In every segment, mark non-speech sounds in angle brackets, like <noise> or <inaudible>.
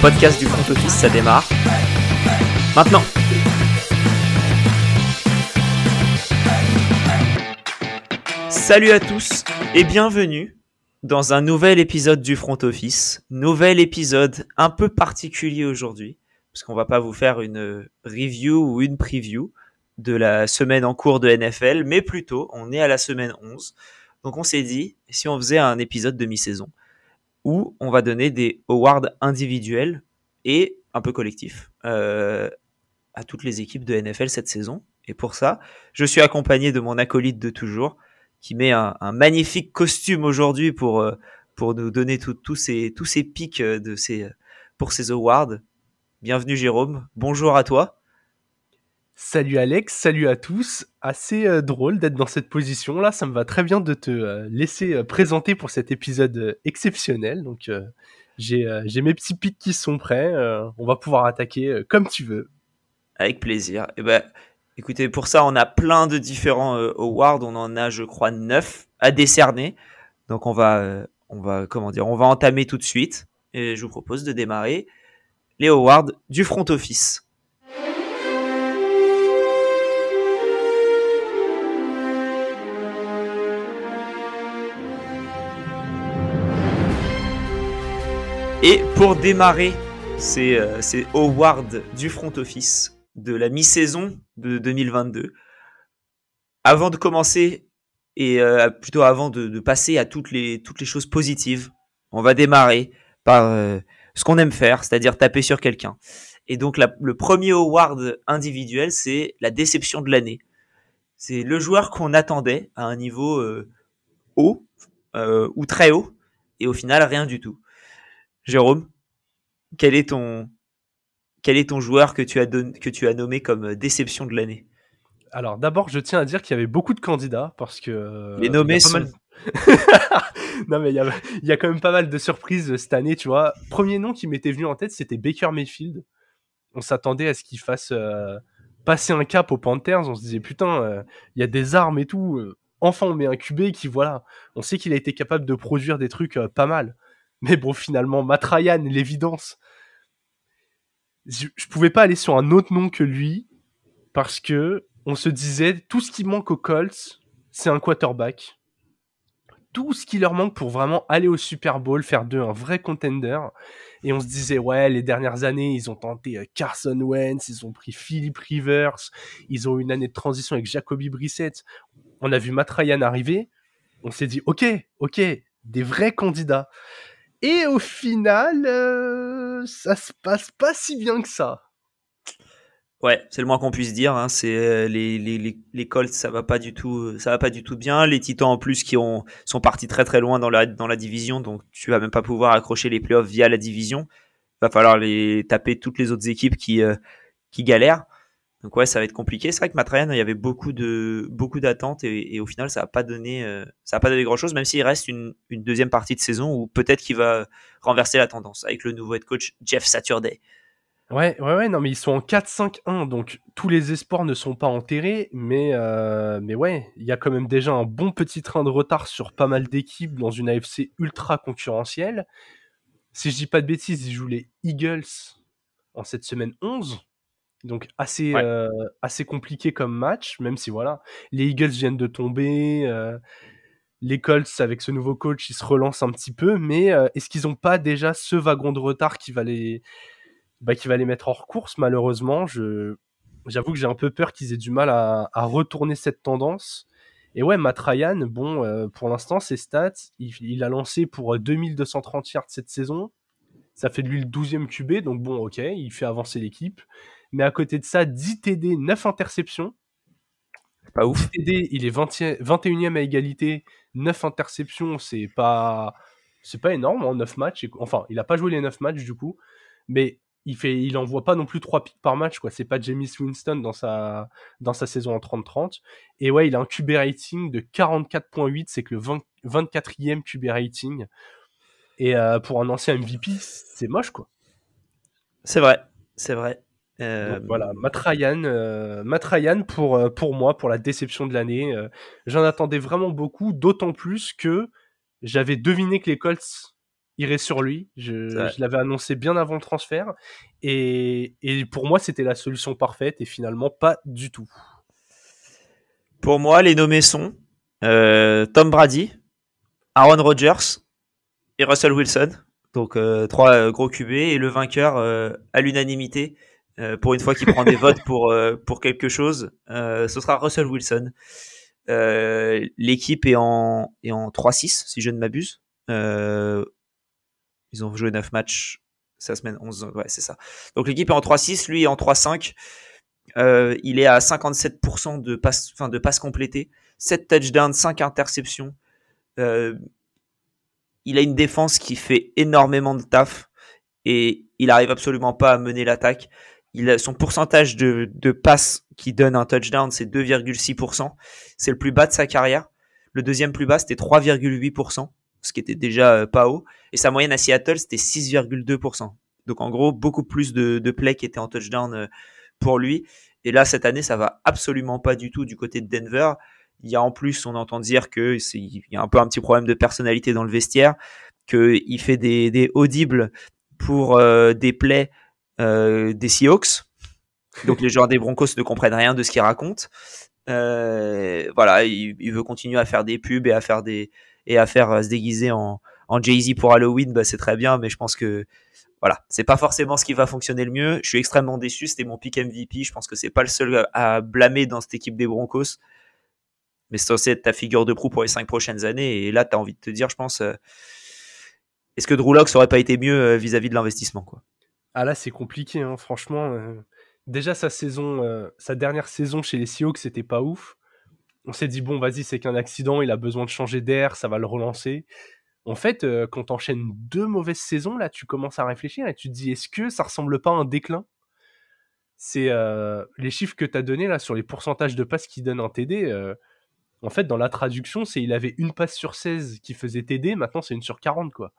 podcast du front office, ça démarre. Maintenant. Salut à tous et bienvenue dans un nouvel épisode du front office. Nouvel épisode un peu particulier aujourd'hui, parce qu'on va pas vous faire une review ou une preview de la semaine en cours de NFL, mais plutôt on est à la semaine 11. Donc on s'est dit, si on faisait un épisode de mi-saison, où on va donner des awards individuels et un peu collectifs euh, à toutes les équipes de NFL cette saison. Et pour ça, je suis accompagné de mon acolyte de toujours, qui met un, magnifique costume aujourd'hui pour, euh, pour nous donner tous ces, tous ces pics de ces, pour ces awards. Bienvenue Jérôme, bonjour à toi. Salut Alex, salut à tous. Assez euh, drôle d'être dans cette position là, ça me va très bien de te euh, laisser euh, présenter pour cet épisode exceptionnel. Donc j'ai mes petits pics qui sont prêts, on va pouvoir attaquer comme tu veux. Avec plaisir. Eh ben écoutez, pour ça, on a plein de différents awards, on en a je crois neuf à décerner. Donc on va on va comment dire, on va entamer tout de suite et je vous propose de démarrer les awards du front office. Et pour démarrer ces, euh, awards du front office de la mi-saison de 2022, avant de commencer et euh, plutôt avant de, passer à toutes les, toutes les choses positives, on va démarrer par euh, ce qu'on aime faire, c'est-à-dire taper sur quelqu'un. Et donc le premier award individuel, c'est la déception de l'année. C'est le joueur qu'on attendait à un niveau haut ou très haut, et au final rien du tout. Jérôme, quel est ton, quel est ton joueur que tu as, que tu as nommé comme euh, déception de l'année? Alors d'abord, je tiens à dire qu'il y avait beaucoup de candidats parce que... Euh, Les nommés sont... <laughs> non mais il y, a, quand même pas mal de surprises cette année, tu vois. Premier nom qui m'était venu en tête, c'était Baker Mayfield. On s'attendait à ce qu'il fasse euh, passer un cap aux Panthers. On se disait putain, il y a des armes et tout. Enfin, on met un QB qui voilà, on sait qu'il a été capable de produire des trucs pas mal. Mais bon, finalement, Matrayan, l'évidence. Je, je pouvais pas aller sur un autre nom que lui parce que on se disait tout ce qui manque aux Colts, c'est un quarterback. Tout ce qui leur manque pour vraiment aller au Super Bowl, faire d'eux un vrai contender. Et on se disait, ouais, les dernières années, ils ont tenté euh, Carson Wentz, ils ont pris Philip Rivers, ils ont eu une année de transition avec Jacoby Brissett. On a vu Matt Ryan arriver. On s'est dit, ok, ok, des vrais candidats. Et au final, euh, ça se passe pas si bien que ça. Ouais, c'est le moins qu'on puisse dire. Hein. C'est euh, les, Colts, ça va pas du tout, ça va pas du tout bien. Les Titans en plus qui ont sont partis très très loin dans la division, donc tu vas même pas pouvoir accrocher les playoffs via la division. Il va falloir les taper toutes les autres équipes qui euh, qui galèrent. Donc ouais, ça va être compliqué. C'est vrai que Matrayan, il y avait beaucoup de beaucoup d'attentes et, au final, ça n'a pas donné euh, ça a pas donné grand chose. Même s'il reste une, une, deuxième partie de saison où peut-être qu'il va renverser la tendance avec le nouveau head coach Jeff Saturday. Ouais, ouais, ouais. Non, mais ils sont en 4-5-1, donc tous les espoirs ne sont pas enterrés, mais euh, mais ouais, il y a quand même déjà un bon petit train de retard sur pas mal d'équipes dans une AFC ultra concurrentielle. Si je dis pas de bêtises, ils jouent les Eagles en cette semaine 11. Donc assez, euh, assez compliqué comme match, même si voilà, les Eagles viennent de tomber, euh, les Colts avec ce nouveau coach, ils se relancent un petit peu, mais euh, est-ce qu'ils n'ont pas déjà ce wagon de retard qui va les, bah, qui va les mettre hors course malheureusement? Je, J'avoue que j'ai un peu peur qu'ils aient du mal à, retourner cette tendance. Et ouais, Matt Ryan, bon, pour l'instant, ses stats, il, il, a lancé pour 2230 yards cette saison. Ça fait de lui le 12e QB, donc bon, ok, il fait avancer l'équipe. Mais à côté de ça, 10 TD, 9 interceptions. Pas ouf. 10 TD, il est 21e à égalité, 9 interceptions, c'est pas c'est pas énorme en 9 matchs. Enfin, il a pas joué les 9 matchs du coup, mais il fait il envoie pas non plus 3 pics par match quoi, c'est pas James Winston dans sa dans sa saison en 30-30 et ouais, il a un QB rating de 44.8, c'est que le 24e QB rating. Et euh, pour un ancien MVP, c'est moche quoi. C'est vrai, c'est vrai. Euh, voilà, Matt Ryan, euh, pour, euh, pour moi, pour la déception de l'année. J'en attendais vraiment beaucoup, d'autant plus que j'avais deviné que les Colts irait sur lui. Je, je l'avais annoncé bien avant le transfert. Et, et pour moi, c'était la solution parfaite. Et finalement, pas du tout. Pour moi, les nommés sont euh, Tom Brady, Aaron Rodgers et Russell Wilson. Donc euh, trois euh, gros QB et le vainqueur à l'unanimité pour une fois qu'il prend des votes pour pour quelque chose, ce sera Russell Wilson. L'équipe est en est en 3-6 si je ne m'abuse. ils ont joué 9 matchs sa semaine 11 ouais c'est ça. Donc l'équipe est en 3-6, lui est en 3-5. il est à 57% de passes, enfin de passes complétées, 7 touchdowns, 5 interceptions. Euh, il a une défense qui fait énormément de taf et il arrive absolument pas à mener l'attaque. Son pourcentage de, de passes qui donne un touchdown, c'est 2,6%. C'est le plus bas de sa carrière. Le deuxième plus bas, c'était 3,8%, ce qui était déjà euh, pas haut. Et sa moyenne à Seattle, c'était 6,2%. Donc en gros, beaucoup plus de, de plays qui étaient en touchdown euh, pour lui. Et là, cette année, ça va absolument pas du tout du côté de Denver. Il y a en plus, on entend dire que il y a un peu un petit problème de personnalité dans le vestiaire, qu'il fait des, des audibles pour euh, des plays des Seahawks. Donc les joueurs des Broncos ne comprennent rien de ce qu'il raconte. Euh, voilà, il, veut continuer à faire des pubs et à faire des et à faire se déguiser en, Jay-Z pour Halloween, bah, c'est très bien, mais je pense que voilà, c'est pas forcément ce qui va fonctionner le mieux. Je suis extrêmement déçu, c'était mon pick MVP. Je pense que c'est pas le seul à blâmer dans cette équipe des Broncos mais c'est censé être ta figure de proue pour les cinq prochaines années. Et là, tu as envie de te dire, je pense, euh, est-ce que Drew Locke aurait pas été mieux euh, vis-à-vis de l'investissement quoi? Ah là, c'est compliqué, hein, franchement. Euh. déjà, sa saison, sa dernière saison chez les Seahawks, c'était pas ouf. On s'est dit, bon, vas-y, c'est qu'un accident, il a besoin de changer d'air, ça va le relancer. En fait, quand t'enchaînes deux mauvaises saisons, là, tu commences à réfléchir et tu te dis, est-ce que ça ressemble pas à un déclin? C'est les chiffres que tu as donnés là sur les pourcentages de passes qu'il donne en TD en fait, dans la traduction, c'est il avait une passe sur 16 qui faisait TD, maintenant c'est une sur 40, quoi.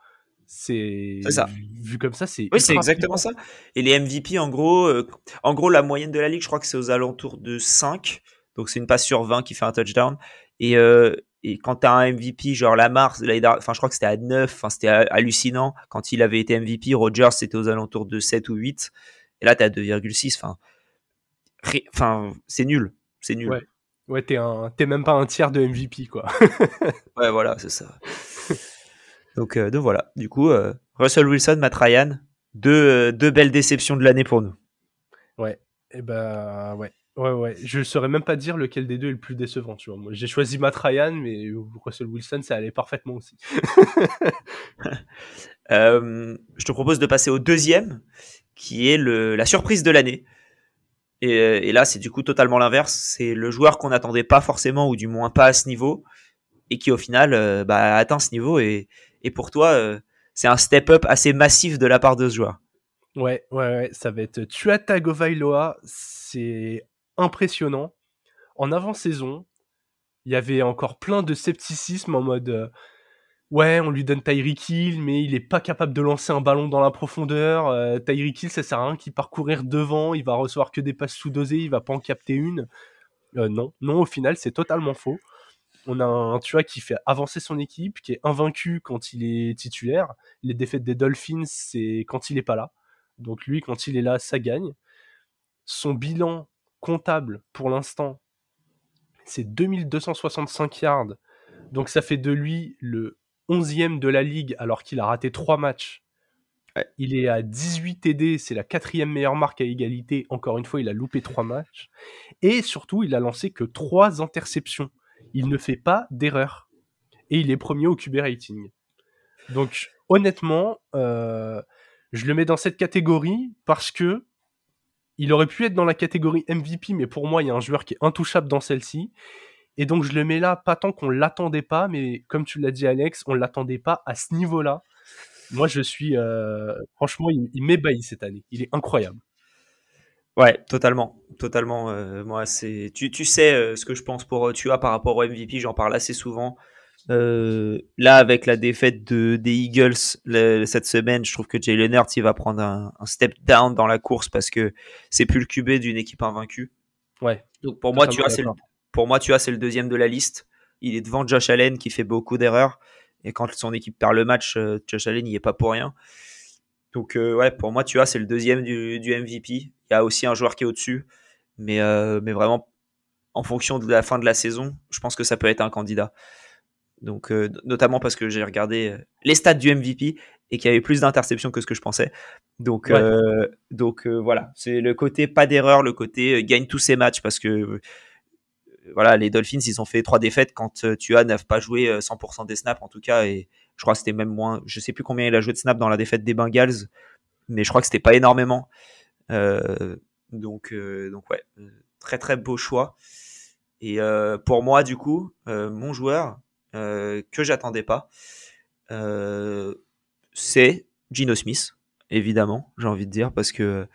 C'est ça. Vu comme ça, c'est. Oui, c'est exactement ça. Et les MVP, en gros, euh, en gros, la moyenne de la ligue, je crois que c'est aux alentours de 5. Donc c'est une passe sur 20 qui fait un touchdown. Et, euh, et quand tu as un MVP, genre Lamar, enfin, je crois que c'était à 9, enfin, c'était hallucinant. Quand il avait été MVP, Rogers, c'était aux alentours de 7 ou 8. Et là, tu as 2,6. Enfin, enfin c'est nul. C'est nul. Ouais. Ouais, t'es, un, t'es même pas un tiers de MVP, quoi. <laughs> ouais, voilà, c'est ça. Donc, euh, donc voilà. Du coup, euh, Russell Wilson, Matt Ryan, deux, euh, deux belles déceptions de l'année pour nous. Ouais, et eh ben ouais. Ouais, ouais. Je saurais même pas dire lequel des deux est le plus décevant, tu vois. Moi, j'ai choisi Matt Ryan, mais Russell Wilson, ça allait parfaitement aussi. <laughs> je te propose de passer au deuxième, qui est le, la surprise de l'année. Et, là, c'est du coup totalement l'inverse. C'est le joueur qu'on n'attendait pas forcément, ou du moins pas à ce niveau, et qui au final euh, bah, atteint ce niveau. Et, et pour toi, euh, c'est un step-up assez massif de la part de ce joueur. Ouais, ouais, ouais. Ça va être Tua Tagovailoa. C'est impressionnant. En avant-saison, il y avait encore plein de scepticisme en mode ouais, on lui donne Tyreek Hill, mais il est pas capable de lancer un ballon dans la profondeur. Euh, Tyreek Hill, ça sert à rien qu'il parcourir devant, il va recevoir que des passes sous-dosées, il va pas en capter une. Euh, non, non, au final, c'est totalement faux. On a un Tua qui fait avancer son équipe, qui est invaincu quand il est titulaire. Les défaites des Dolphins, c'est quand il est pas là. Donc lui, quand il est là, ça gagne. Son bilan comptable pour l'instant, c'est 2265 yards. Donc ça fait de lui le 11e de la ligue alors qu'il a raté 3 matchs. Il est à 18 TD, c'est la quatrième meilleure marque à égalité. Encore une fois, il a loupé 3 matchs. Et surtout, il a lancé que 3 interceptions. Il ne fait pas d'erreur. Et il est premier au QB rating. Donc, honnêtement, euh, je le mets dans cette catégorie parce que il aurait pu être dans la catégorie MVP, mais pour moi, il y a un joueur qui est intouchable dans celle-ci. Et donc je le mets là, pas tant qu'on l'attendait pas, mais comme tu l'as dit Alex, on l'attendait pas à ce niveau-là. Moi je suis, euh, franchement, il, m'ébahit cette année. Il est incroyable. Ouais, totalement, totalement. Euh, moi, c'est, tu, tu sais euh, ce que je pense pour Tua par rapport au MVP. J'en parle assez souvent. là, avec la défaite de, des Eagles cette semaine, je trouve que Jalen Hurts il va prendre un, un, step down dans la course parce que c'est plus le QB d'une équipe invaincue. Ouais. Donc pour moi, tu c'est le, pour moi, tu vois, c'est le deuxième de la liste. Il est devant Josh Allen qui fait beaucoup d'erreurs. Et quand son équipe perd le match, Josh Allen n'y est pas pour rien. Donc ouais, pour moi, tu vois, c'est le deuxième du, du, MVP. Il y a aussi un joueur qui est au-dessus, mais, mais vraiment en fonction de la fin de la saison, je pense que ça peut être un candidat. Donc, euh, notamment parce que j'ai regardé euh, les stats du MVP et qu'il y avait plus d'interceptions que ce que je pensais. Donc, euh, donc voilà, c'est le côté pas d'erreur, le côté gagne tous ses matchs parce que voilà, les Dolphins, ils ont fait trois défaites quand tu as n'a pas joué 100% des snaps en tout cas et je crois que c'était même moins, je sais plus combien il a joué de snaps dans la défaite des Bengals, mais je crois que c'était pas énormément. donc, donc ouais, très très beau choix. Et pour moi, du coup, mon joueur, euh, que j'attendais pas. Euh, c'est Gino Smith, évidemment, j'ai envie de dire, parce que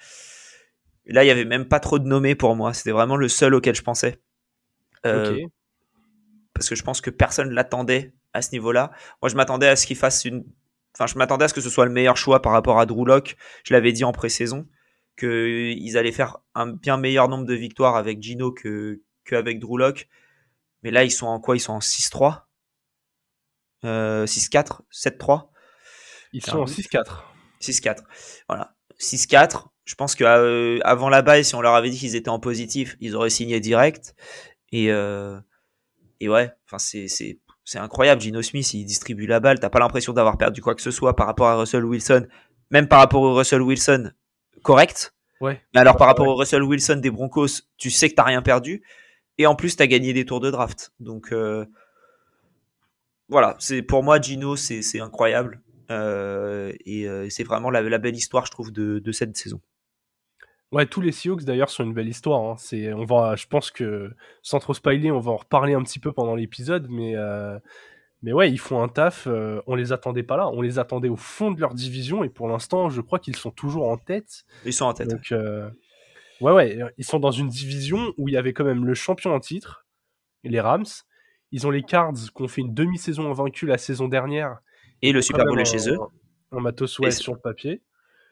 là, il y avait même pas trop de nommés pour moi. C'était vraiment le seul auquel je pensais. Euh, parce que je pense que personne l'attendait à ce niveau-là. Moi, je m'attendais à ce qu'il fasse une. Enfin, je m'attendais à ce que ce soit le meilleur choix par rapport à Drew Locke. Je l'avais dit en pré-saison qu'ils allaient faire un bien meilleur nombre de victoires avec Gino que qu'avec Drew Locke. Mais là, ils sont en quoi? Ils sont en 6-3 6-4, 7-3. Ils sont en 6-4. 6-4. Voilà. 6-4. Je pense qu'avant euh, avant la balle, si on leur avait dit qu'ils étaient en positif, ils auraient signé direct. Et, euh, et ouais, enfin c'est, c'est, incroyable. Gino Smith, il distribue la balle. T'as pas l'impression d'avoir perdu quoi que ce soit par rapport à Russell Wilson. Même par rapport au Russell Wilson, correct. Ouais. Mais alors par rapport au Russell Wilson des Broncos, tu sais que t'as rien perdu. Et en plus, t'as gagné des tours de draft. Donc, euh, voilà, c'est pour moi Gino, c'est incroyable. Euh, et euh, c'est vraiment la, belle histoire, je trouve, de, cette saison. Ouais, tous les Seahawks d'ailleurs sont une belle histoire. Hein. C'est, on va, je pense que sans trop spoiler, on va en reparler un petit peu pendant l'épisode, mais euh, mais ouais, ils font un taf. on les attendait pas là, on les attendait au fond de leur division et pour l'instant, je crois qu'ils sont toujours en tête. Ils sont en tête. Donc ouais, ouais, ils sont dans une division où il y avait quand même le champion en titre, les Rams, ils ont les Cards qui ont fait une demi-saison invaincue la saison dernière. Et le Super Bowl est chez eux. En matos, ouais, sur le papier.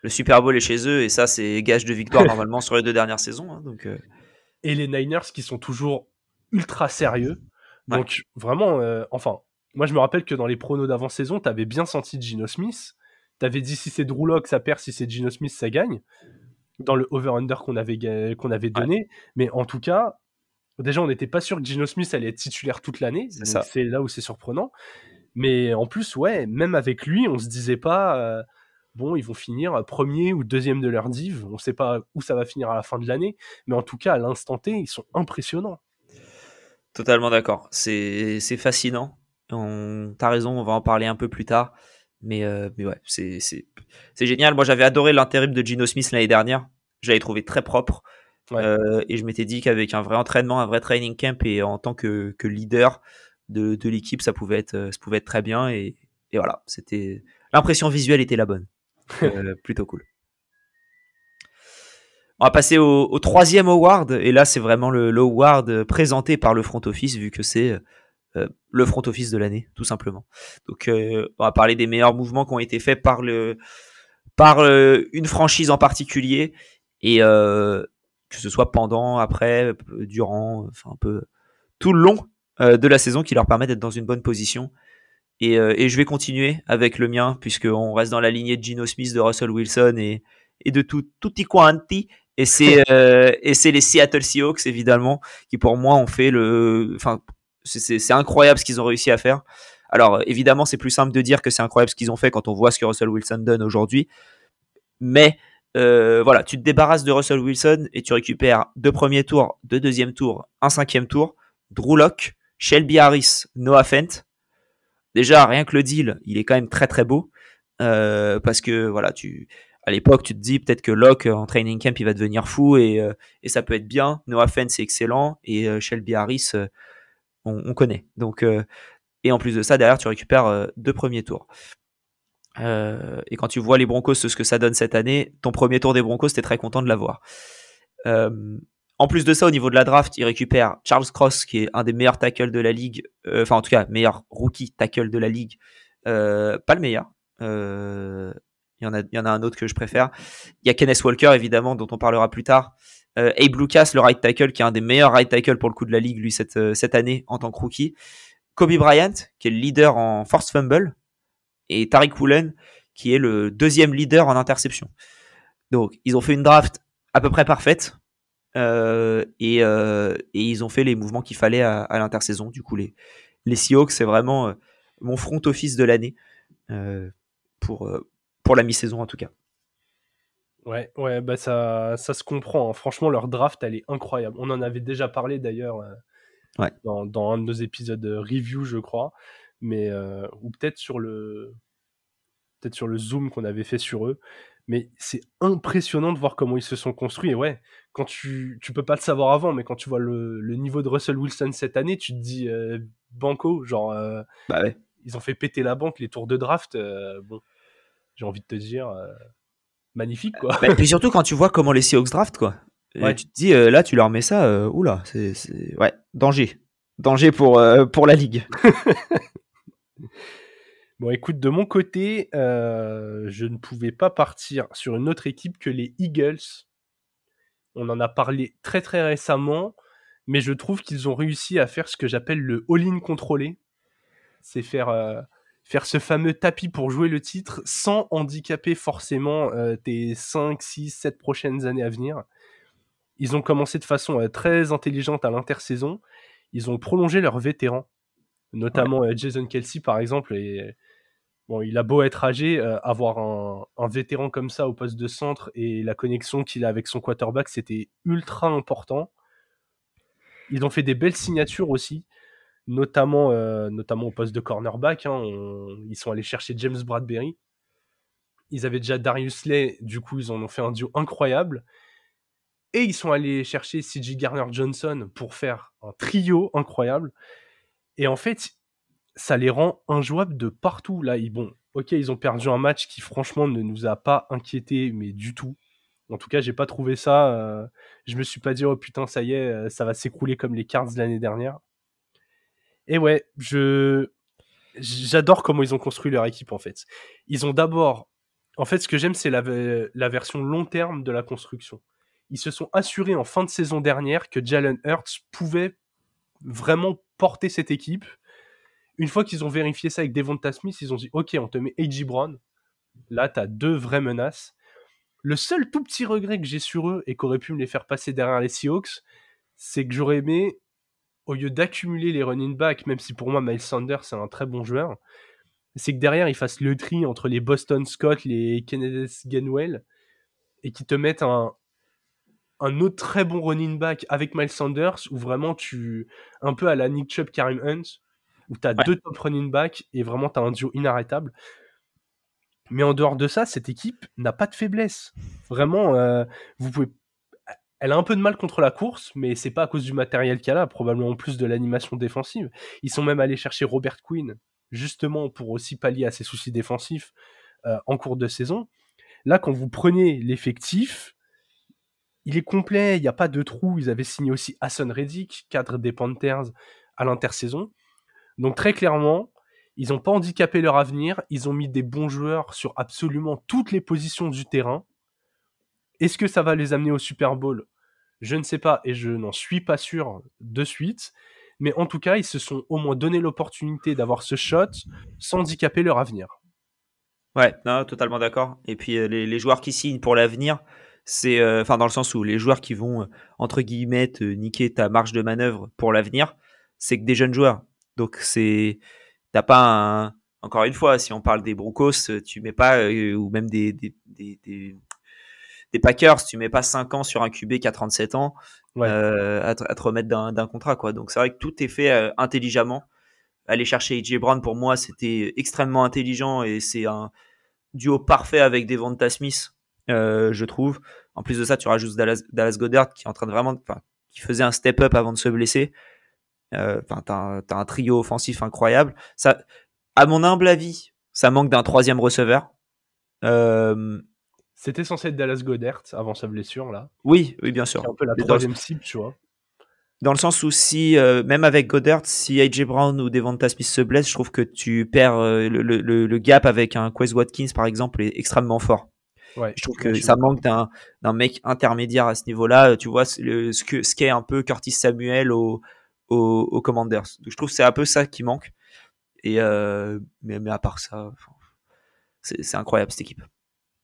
Le Super Bowl est chez eux, et ça, c'est gage de victoire <laughs> normalement sur les deux dernières saisons. Hein, donc, euh. Et les Niners qui sont toujours ultra sérieux. Donc, vraiment, euh, enfin, moi, je me rappelle que dans les pronos d'avant-saison, tu avais bien senti Gino Smith. Tu avais dit si c'est Drew Locke, ça perd, si c'est Gino Smith, ça gagne. Dans le over-under qu'on avait, qu'on avait donné. Mais en tout cas, Déjà, on n'était pas sûr que Gino Smith allait être titulaire toute l'année. C'est là où c'est surprenant. Mais en plus, ouais, même avec lui, on se disait pas, euh, bon, ils vont finir premier ou deuxième de leur div. On ne sait pas où ça va finir à la fin de l'année. Mais en tout cas, à l'instant T, ils sont impressionnants. Totalement d'accord. C'est fascinant. On... T'as raison, on va en parler un peu plus tard. Mais, euh, mais ouais, c'est génial. Moi, j'avais adoré l'intérim de Gino Smith l'année dernière. Je l'avais trouvé très propre. Euh, et je m'étais dit qu'avec un vrai entraînement, un vrai training camp et en tant que, que leader de, de l'équipe, ça pouvait être, ça pouvait être très bien. Et, et voilà, c'était l'impression visuelle était la bonne, <laughs> plutôt cool. On va passer au, troisième award et là c'est vraiment le, le, award présenté par le front office vu que c'est euh, le front office de l'année tout simplement. Donc on va parler des meilleurs mouvements qui ont été faits par le par une franchise en particulier et, que ce soit pendant, après, durant, enfin un peu tout le long euh, de la saison qui leur permet d'être dans une bonne position. Et, euh, et, je vais continuer avec le mien, puisqu'on reste dans la lignée de Gino Smith, de Russell Wilson et, et de tout, tutti quanti. Et c'est <laughs> euh, et c'est les Seattle Seahawks évidemment qui pour moi ont fait le, enfin c'est incroyable ce qu'ils ont réussi à faire. Alors évidemment c'est plus simple de dire que c'est incroyable ce qu'ils ont fait quand on voit ce que Russell Wilson donne aujourd'hui, mais euh, voilà, tu te débarrasses de Russell Wilson et tu récupères deux premiers tours, deux deuxième tours, un cinquième tour, Drew Locke, Shelby Harris, Noah Fent. Déjà, rien que le deal, il est quand même très très beau euh, parce que voilà, tu à l'époque, tu te dis peut-être que Locke en training camp il va devenir fou et, euh, et ça peut être bien. Noah Fent c'est excellent et Shelby Harris on, on, connaît. Donc et en plus de ça, derrière tu récupères deux premiers tours. Euh, et quand tu vois les Broncos, ce que ça donne cette année, ton premier tour des Broncos, t'es très content de l'avoir. Euh, en plus de ça, au niveau de la draft, il récupère Charles Cross, qui est un des meilleurs tackles de la ligue, euh, enfin en tout cas, meilleur rookie tackle de la ligue. pas le meilleur. Il y, en a, il y en a un autre que je préfère. Il y a Kenneth Walker, évidemment, dont on parlera plus tard. Abe Lucas, le right tackle, qui est un des meilleurs right tackle pour le coup de la ligue, lui, cette, cette année, en tant que rookie. Kobe Bryant, qui est le leader en force fumble, et Tariq Woolen, qui est le deuxième leader en interception. Donc, ils ont fait une draft à peu près parfaite. Euh, et, euh, et, ils ont fait les mouvements qu'il fallait à, à l'intersaison. Du coup, les, les Seahawks, c'est vraiment euh, mon front office de l'année pour, pour la mi-saison en tout cas. Ouais, ouais, bah ça, ça se comprend. Hein. Franchement, leur draft, elle est incroyable. On en avait déjà parlé d'ailleurs ouais. dans, dans, un de nos épisodes review, je crois, mais ou peut-être sur le peut-être sur le zoom qu'on avait fait sur eux. Mais c'est impressionnant de voir comment ils se sont construits. Et ouais, quand tu, tu peux pas le savoir avant, mais quand tu vois le, le niveau de Russell Wilson cette année, tu te dis banco, genre. bah ouais. Ils ont fait péter la banque les tours de draft. bon, j'ai envie de te dire magnifique quoi. Bah, et surtout quand tu vois comment les Seahawks draft quoi. Ouais. tu te dis euh, là tu leur mets ça, euh, oula, c'est ouais danger, danger pour euh, pour la ligue. <laughs> bon écoute de mon côté, je ne pouvais pas partir sur une autre équipe que les Eagles. On en a parlé très très récemment, mais je trouve qu'ils ont réussi à faire ce que j'appelle le all-in contrôlé. C'est faire faire ce fameux tapis pour jouer le titre sans handicaper forcément euh, tes 5, 6, 7 prochaines années à venir. Ils ont commencé de façon euh, très intelligente à l'intersaison. Ils ont prolongé leurs vétérans, notamment ouais. euh, Jason Kelsey par exemple. Et bon, il a beau être âgé, euh, avoir un, vétéran comme ça au poste de centre et la connexion qu'il a avec son quarterback, c'était ultra important. Ils ont fait des belles signatures aussi notamment, euh, notamment au poste de cornerback. Hein, ils sont allés chercher James Bradbury. Ils avaient déjà Darius Lay, du coup, ils en ont fait un duo incroyable. Et ils sont allés chercher CJ Garner Johnson pour faire un trio incroyable. Et en fait, ça les rend injouables de partout. Là, ils, bon, ok, ils ont perdu un match qui, franchement, ne nous a pas inquiété, mais du tout. En tout cas, j'ai pas trouvé ça. Euh, je me suis pas dit, oh putain, ça y est, euh, ça va s'écrouler comme les Cards de l'année dernière. Et ouais, je j'adore comment ils ont construit leur équipe en fait. Ils ont d'abord, en fait, ce que j'aime, c'est la, la version long terme de la construction. Ils se sont assurés en fin de saison dernière que Jalen Hurts pouvait vraiment porter cette équipe. Une fois qu'ils ont vérifié ça avec Devonta Smith, ils ont dit OK, on te met A.J. Brown. Là, t'as deux vraies menaces. Le seul tout petit regret que j'ai sur eux et qu'aurait pu me les faire passer derrière les Seahawks, c'est que j'aurais aimé au lieu d'accumuler les running backs, même si pour moi Miles Sanders c'est un très bon joueur, c'est que derrière ils fassent le tri entre les Boston Scott, les Kenneth Gainwell, et qui te mettent un, un autre très bon running back avec Miles Sanders, où vraiment tu, un peu à la Nick Chubb, Karim Hunt, où tu as ouais. deux top running backs et vraiment tu as un duo inarrêtable. Mais en dehors de ça, cette équipe n'a pas de faiblesse. Vraiment, euh, vous pouvez elle a un peu de mal contre la course, mais c'est pas à cause du matériel qu'elle a, probablement plus de l'animation défensive. Ils sont même allés chercher Robert Quinn, justement pour aussi pallier à ses soucis défensifs euh, en cours de saison. Là, quand vous prenez l'effectif, il est complet, il n'y a pas de trou. Ils avaient signé aussi Hassan Reddick, cadre des Panthers, à l'intersaison. Donc très clairement, ils n'ont pas handicapé leur avenir, ils ont mis des bons joueurs sur absolument toutes les positions du terrain. Est-ce que ça va les amener au Super Bowl? Je ne sais pas et je n'en suis pas sûr de suite. Mais en tout cas, ils se sont au moins donné l'opportunité d'avoir ce shot sans handicaper leur avenir. Ouais, totalement d'accord. Et puis euh, les, joueurs qui signent pour l'avenir, c'est, enfin, euh, dans le sens où les joueurs qui vont, euh, entre guillemets, niquer ta marge de manœuvre pour l'avenir, c'est que des jeunes joueurs. Donc, c'est, t'as pas un, encore une fois, si on parle des Broncos, tu mets pas, euh, ou même des, des, des, des, des Packers, tu mets pas 5 ans sur un QB qui a 37 ans ouais. euh, à, te, à, te, remettre d'un contrat. quoi. Donc c'est vrai que tout est fait euh, intelligemment. Aller chercher AJ Brown, pour moi, c'était extrêmement intelligent et c'est un duo parfait avec Devonta Smith, euh, je trouve. En plus de ça, tu rajoutes Dallas, Dallas Goddard qui est en train de vraiment, enfin, qui faisait un step up avant de se blesser. Euh, enfin, t'as, as un trio offensif incroyable. Ça, à mon humble avis, ça manque d'un troisième receveur. Euh, c'était censé être Dallas Goddard avant sa blessure, là. Oui, oui, bien sûr. C'est un peu la troisième cible, tu vois. Dans le sens où si, euh, même avec Goddard, si AJ Brown ou Devonta Smith se blesse, je trouve que tu perds euh, le, le, le, gap avec un Quez Watkins, par exemple, est extrêmement fort. Ouais, je trouve que ça manque d'un, d'un mec intermédiaire à ce niveau-là. Tu vois, le, ce que, ce qu'est un peu Curtis Samuel au, aux, Commanders. Donc, je trouve que c'est un peu ça qui manque. Et mais, mais à part ça, c'est incroyable cette équipe.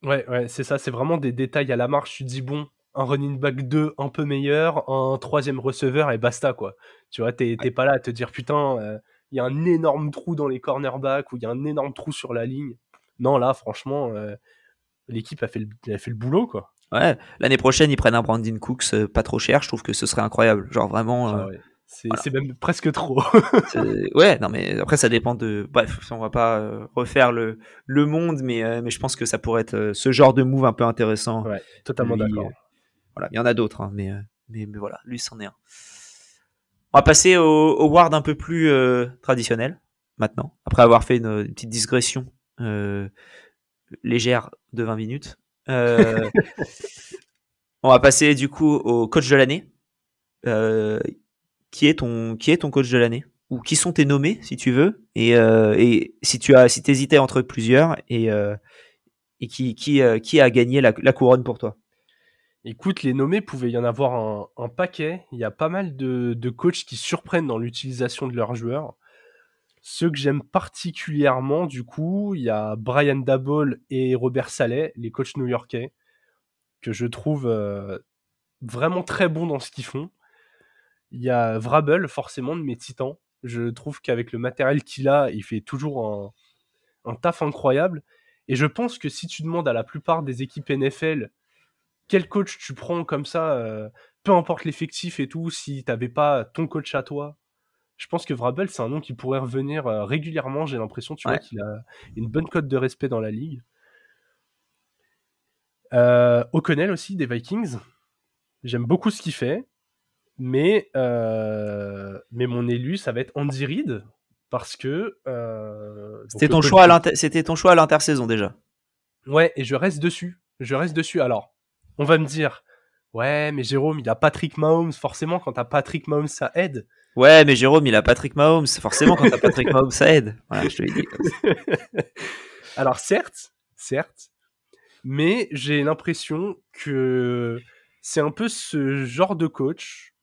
Ouais, ouais, c'est ça, c'est vraiment des détails à la marche. Tu dis, bon, un running back 2 un peu meilleur, un troisième receveur et basta, quoi. Tu vois, t'es pas là à te dire, putain, euh, il y a un énorme trou dans les cornerbacks ou il y a un énorme trou sur la ligne. Non, là, franchement, euh, l'équipe a, fait le, a fait le boulot, quoi. Ouais, l'année prochaine, ils prennent un Brandon Cooks euh, pas trop cher. Je trouve que ce serait incroyable. Genre vraiment. Ah c'est même presque trop. <laughs> ouais, non, mais après, ça dépend de. Bref, on va pas refaire le, le monde, mais, mais je pense que ça pourrait être ce genre de move un peu intéressant. Ouais, totalement d'accord. Voilà, il y en a d'autres, hein, mais, mais, mais, voilà, lui, c'en est un. On va passer au, au ward un peu plus euh, traditionnel maintenant, après avoir fait une, petite digression euh, légère de 20 minutes. Euh, <laughs> on va passer du coup au coach de l'année. Qui est ton qui est ton coach de l'année? Ou qui sont tes nommés si tu veux? Et, et si tu as si hésitais entre plusieurs et et qui qui qui a gagné la, couronne pour toi? Écoute, les nommés pouvait y en avoir un, paquet. Il y a pas mal de, de coachs qui surprennent dans l'utilisation de leurs joueurs. Ceux que j'aime particulièrement, du coup, il y a Brian Dabol et Robert Saleh, les coachs new-yorkais, que je trouve euh, vraiment très bons dans ce qu'ils font. Il y a Vrabel, forcément, de mes titans. Je trouve qu'avec le matériel qu'il a, il fait toujours un, un taf incroyable. Et je pense que si tu demandes à la plupart des équipes NFL quel coach tu prends comme ça, euh, peu importe l'effectif et tout, si t'avais pas ton coach à toi. Je pense que Vrabel, c'est un nom qui pourrait revenir euh, régulièrement. J'ai l'impression, tu vois, qu'il a une bonne cote de respect dans la ligue. Euh, O'Connell aussi, des Vikings. J'aime beaucoup ce qu'il fait. Mais, euh, mais mon élu, ça va être Andy Reid. Parce que. C'était ton, choix à ton choix à l'intersaison déjà. Ouais, et je reste dessus. Je reste dessus. Alors, on va me dire, ouais, mais Jérôme, il a Patrick Mahomes. Forcément, quand t'as Patrick Mahomes, ça aide. Ouais, mais Jérôme, il a Patrick Mahomes. Forcément, quand t'as Patrick Mahomes, ça aide. Voilà, je te l'ai dit. <laughs> Alors, certes, certes, mais j'ai l'impression que c'est un peu ce genre de coach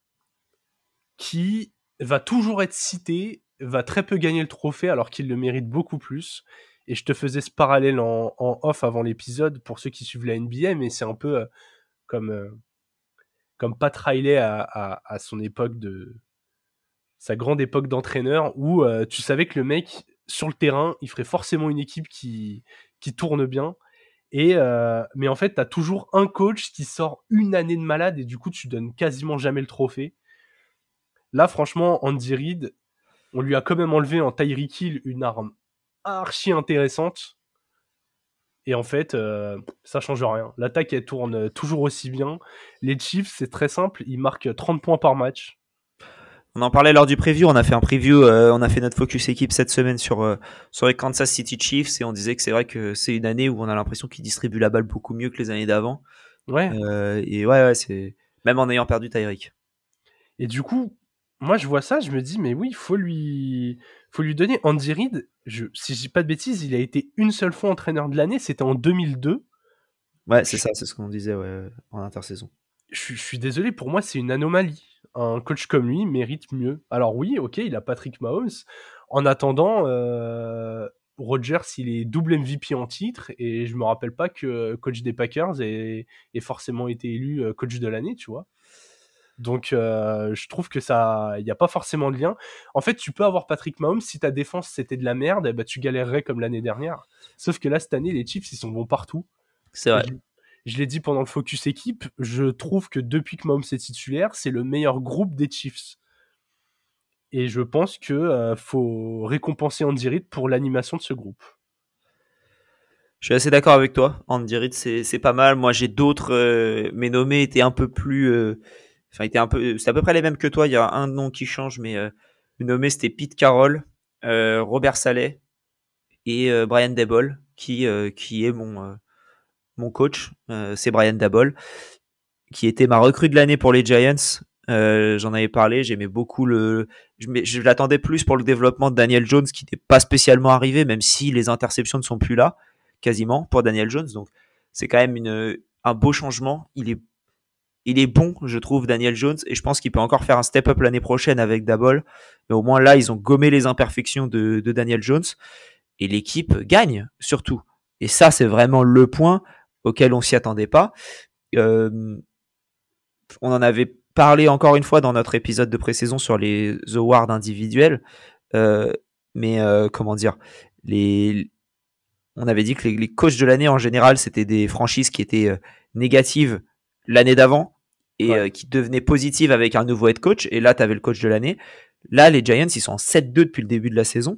qui va toujours être cité, va très peu gagner le trophée alors qu'il le mérite beaucoup plus. Et je te faisais ce parallèle en, off avant l'épisode pour ceux qui suivent la NBA, mais c'est un peu euh, comme, euh, comme Pat Riley à, son époque de. sa grande époque d'entraîneur, où euh, tu savais que le mec, sur le terrain, il ferait forcément une équipe qui, tourne bien. Et mais en fait, tu toujours un coach qui sort une année de malade et du coup, tu donnes quasiment jamais le trophée. Là, franchement, Andy Reid, on lui a quand même enlevé en Tyreek Hill une arme archi intéressante. Et en fait, euh, ça change rien. L'attaque, elle tourne toujours aussi bien. Les Chiefs, c'est très simple, ils marquent 30 points par match. On en parlait lors du preview, on a fait un preview, euh, on a fait notre focus équipe cette semaine sur, euh, sur les Kansas City Chiefs et on disait que c'est vrai que c'est une année où on a l'impression qu'ils distribuent la balle beaucoup mieux que les années d'avant. Ouais. et ouais, ouais, c'est même en ayant perdu Tyreek. Et du coup, moi je vois ça, je me dis mais oui, il faut lui faut lui donner Andy Reid, je, si je dis pas de bêtises, il a été une seule fois entraîneur de l'année, c'était en 2002. Ouais, c'est ça, c'est ce qu'on disait ouais, en intersaison. Je, suis désolé, pour moi c'est une anomalie. Un coach comme lui mérite mieux. Alors oui, ok, il a Patrick Mahomes. En attendant, euh, Rodgers, il est double MVP en titre et je me rappelle pas que coach des Packers ait, ait forcément été élu euh, coach de l'année, tu vois. Donc, euh, je trouve que ça, il n'y a pas forcément de lien. En fait, tu peux avoir Patrick Mahomes si ta défense c'était de la merde, eh ben, tu galérerais comme l'année dernière. Sauf que là, cette année, les Chiefs, ils sont bons partout. C'est vrai. Je, l'ai dit pendant le focus équipe, je trouve que depuis que Mahomes est titulaire, c'est le meilleur groupe des Chiefs. Et je pense que euh, faut récompenser Andy Reid pour l'animation de ce groupe. Je suis assez d'accord avec toi. Andy Reid, c'est pas mal. Moi, j'ai d'autres. Euh, mes nommés étaient un peu plus Enfin, était un peu, c'est à peu près les mêmes que toi. Il y a un nom qui change, mais euh, nommé c'était Pete Carroll, euh, Robert Saleh et euh, Brian Debol, qui qui est mon mon coach. c'est Brian Debol, qui était ma recrue de l'année pour les Giants. J'en avais parlé, j'aimais beaucoup le. Je, je l'attendais plus pour le développement de Daniel Jones, qui n'était pas spécialement arrivé, même si les interceptions ne sont plus là, quasiment, pour Daniel Jones. Donc, c'est quand même une, un beau changement. Il est il est bon, je trouve, Daniel Jones, et je pense qu'il peut encore faire un step-up l'année prochaine avec Dabol. Mais au moins là, ils ont gommé les imperfections de, Daniel Jones, et l'équipe gagne, surtout. Et ça, c'est vraiment le point auquel on s'y attendait pas. Euh, on en avait parlé encore une fois dans notre épisode de pré-saison sur les awards individuels. Euh, mais euh, comment dire, les, on avait dit que les, coachs de l'année en général, c'était des franchises qui étaient négatives l'année d'avant et qui devenaient positives avec un nouveau head coach. Et là, tu avais le coach de l'année. Là, les Giants, ils sont en 7-2 depuis le début de la saison.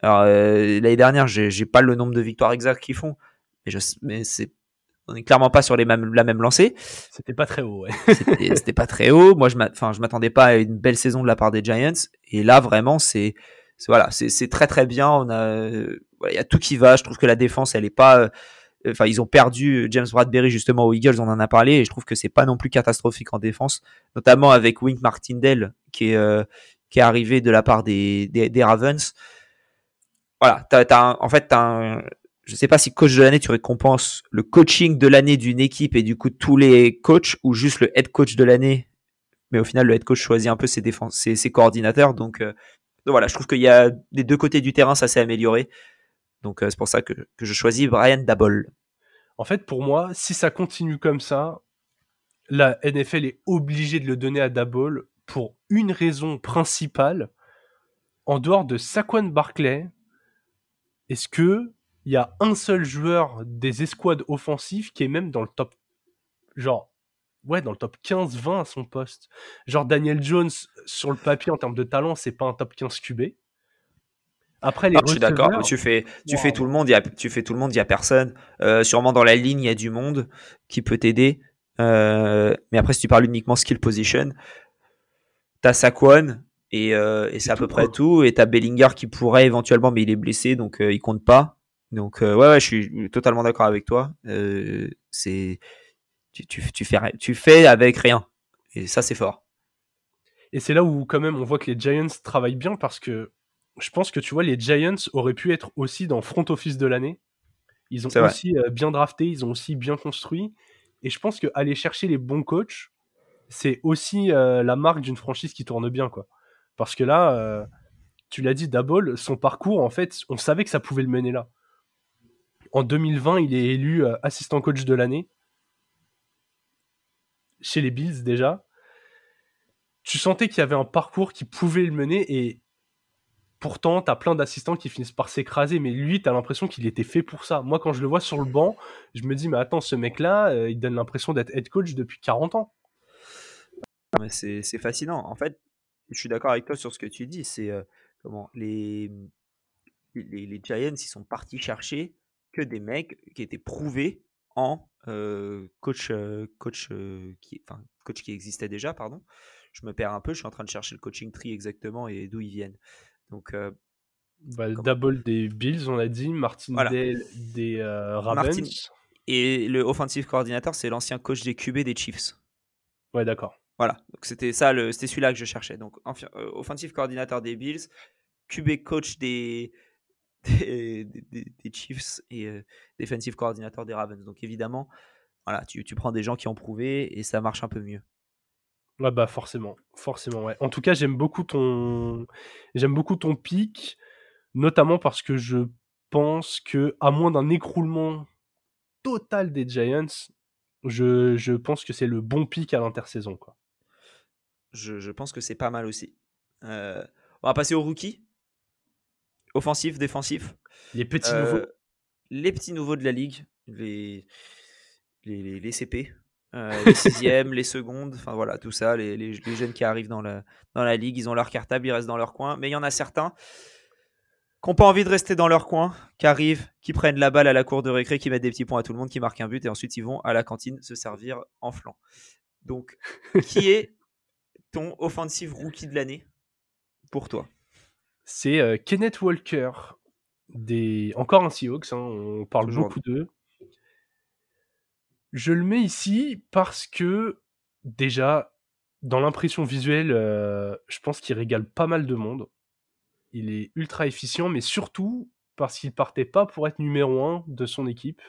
Alors, l'année dernière, j'ai pas le nombre de victoires exactes qu'ils font, mais, je, mais c'est on n'est clairement pas sur les mêmes, la même lancée. C'était pas très haut, ouais. <laughs> C'était pas très haut. Moi, je m'attendais pas à une belle saison de la part des Giants. Et là, vraiment, c'est voilà, c'est très très bien. On a, il y a tout qui va. Je trouve que la défense, elle est pas. Enfin, ils ont perdu James Bradbury justement aux Eagles, on en a parlé, et je trouve que c'est pas non plus catastrophique en défense, notamment avec Wink Martindale qui est euh, qui est arrivé de la part des des, Ravens. Voilà, t'as, en fait, t'as un, je sais pas si coach de l'année, tu récompenses le coaching de l'année d'une équipe et du coup tous les coachs ou juste le head coach de l'année. Mais au final, le head coach choisit un peu ses, défenses, ses, coordinateurs. Euh, donc, voilà, je trouve qu'il y a des deux côtés du terrain, ça s'est amélioré. Donc euh, c'est pour ça que, je choisis Brian Dabol. En fait, pour moi, si ça continue comme ça, la NFL est obligée de le donner à Dabol pour une raison principale. En dehors de Saquon Barclay, est-ce que il y a un seul joueur des escouades offensives qui est même dans le top. Genre, ouais, dans le top 15-20 à son poste? Genre, Daniel Jones, sur le papier, en termes de talent, c'est pas un top 15 QB. Après, les ah, je suis d'accord. Tu fais, tu fais tout le monde. Y a, tu fais tout le monde. Il y a personne. Euh, sûrement dans la ligne, il y a du monde qui peut t'aider. Euh, mais après, si tu parles uniquement skill position, t'as Saquon et, euh, et c'est à peu près tout. Et t'as Bellinger qui pourrait éventuellement, mais il est blessé, donc il compte pas. Donc ouais, ouais, je suis totalement d'accord avec toi. C'est tu, tu, tu, fais tu fais avec rien et ça c'est fort. Et c'est là où quand même on voit que les Giants travaillent bien parce que je pense que tu vois les Giants auraient pu être aussi dans front office de l'année. Ils ont aussi euh, bien drafté, ils ont aussi bien construit et je pense que aller chercher les bons coachs, c'est aussi la marque d'une franchise qui tourne bien quoi. Parce que là tu l'as dit Dabol, son parcours en fait, on savait que ça pouvait le mener là. En 2020, il est élu euh, assistant coach de l'année. Chez les Bills déjà. Tu sentais qu'il y avait un parcours qui pouvait le mener et pourtant, tu as plein d'assistants qui finissent par s'écraser, mais lui, tu as l'impression qu'il était fait pour ça. Moi, quand je le vois sur le banc, je me dis, mais attends, ce mec-là, euh, il donne l'impression d'être head coach depuis 40 ans. C'est fascinant. En fait, je suis d'accord avec toi sur ce que tu dis. C'est euh, comment les, Giants, ils sont partis chercher que des mecs qui étaient prouvés en euh, coach qui existait déjà, pardon. Je me perds un peu, je suis en train de chercher le coaching tree exactement et d'où ils viennent. Donc, bah, double des Bills, on l'a dit, Martin des Ravens. Et le offensive coordinator, c'est l'ancien coach des QB des Chiefs. Ouais, d'accord. Voilà, donc c'était ça, c'était celui-là que je cherchais. Donc, offensive coordinator des Bills, QB coach <laughs> des, des, Chiefs et euh, defensive coordinator des Ravens. Donc évidemment, voilà, tu, tu, prends des gens qui ont prouvé et ça marche un peu mieux. Ouais, bah forcément, forcément, ouais. En tout cas, j'aime beaucoup ton, j'aime beaucoup ton pic, notamment parce que je pense que, à moins d'un écroulement total des Giants, je, je pense que c'est le bon pic à l'intersaison, quoi. Je, je, pense que c'est pas mal aussi. Euh, on va passer au rookie offensif, défensif. Les petits nouveaux. Euh, les petits nouveaux de la ligue, les, les, les, CP, les sixièmes, les secondes, enfin voilà, tout ça, les, les, jeunes qui arrivent dans la, dans la ligue, ils ont leur cartable, ils restent dans leur coin. Mais il y en a certains qui n'ont pas envie de rester dans leur coin, qui arrivent, qui prennent la balle à la cour de récré, qui mettent des petits points à tout le monde, qui marquent un but et ensuite ils vont à la cantine se servir en flanc. Donc, qui est ton offensive rookie de l'année pour toi? C'est euh, Kenneth Walker, des... encore un Seahawks, hein, on parle beaucoup d'eux. Je le mets ici parce que, déjà, dans l'impression visuelle, euh, je pense qu'il régale pas mal de monde. Il est ultra efficient, mais surtout parce qu'il partait pas pour être numéro 1 de son équipe.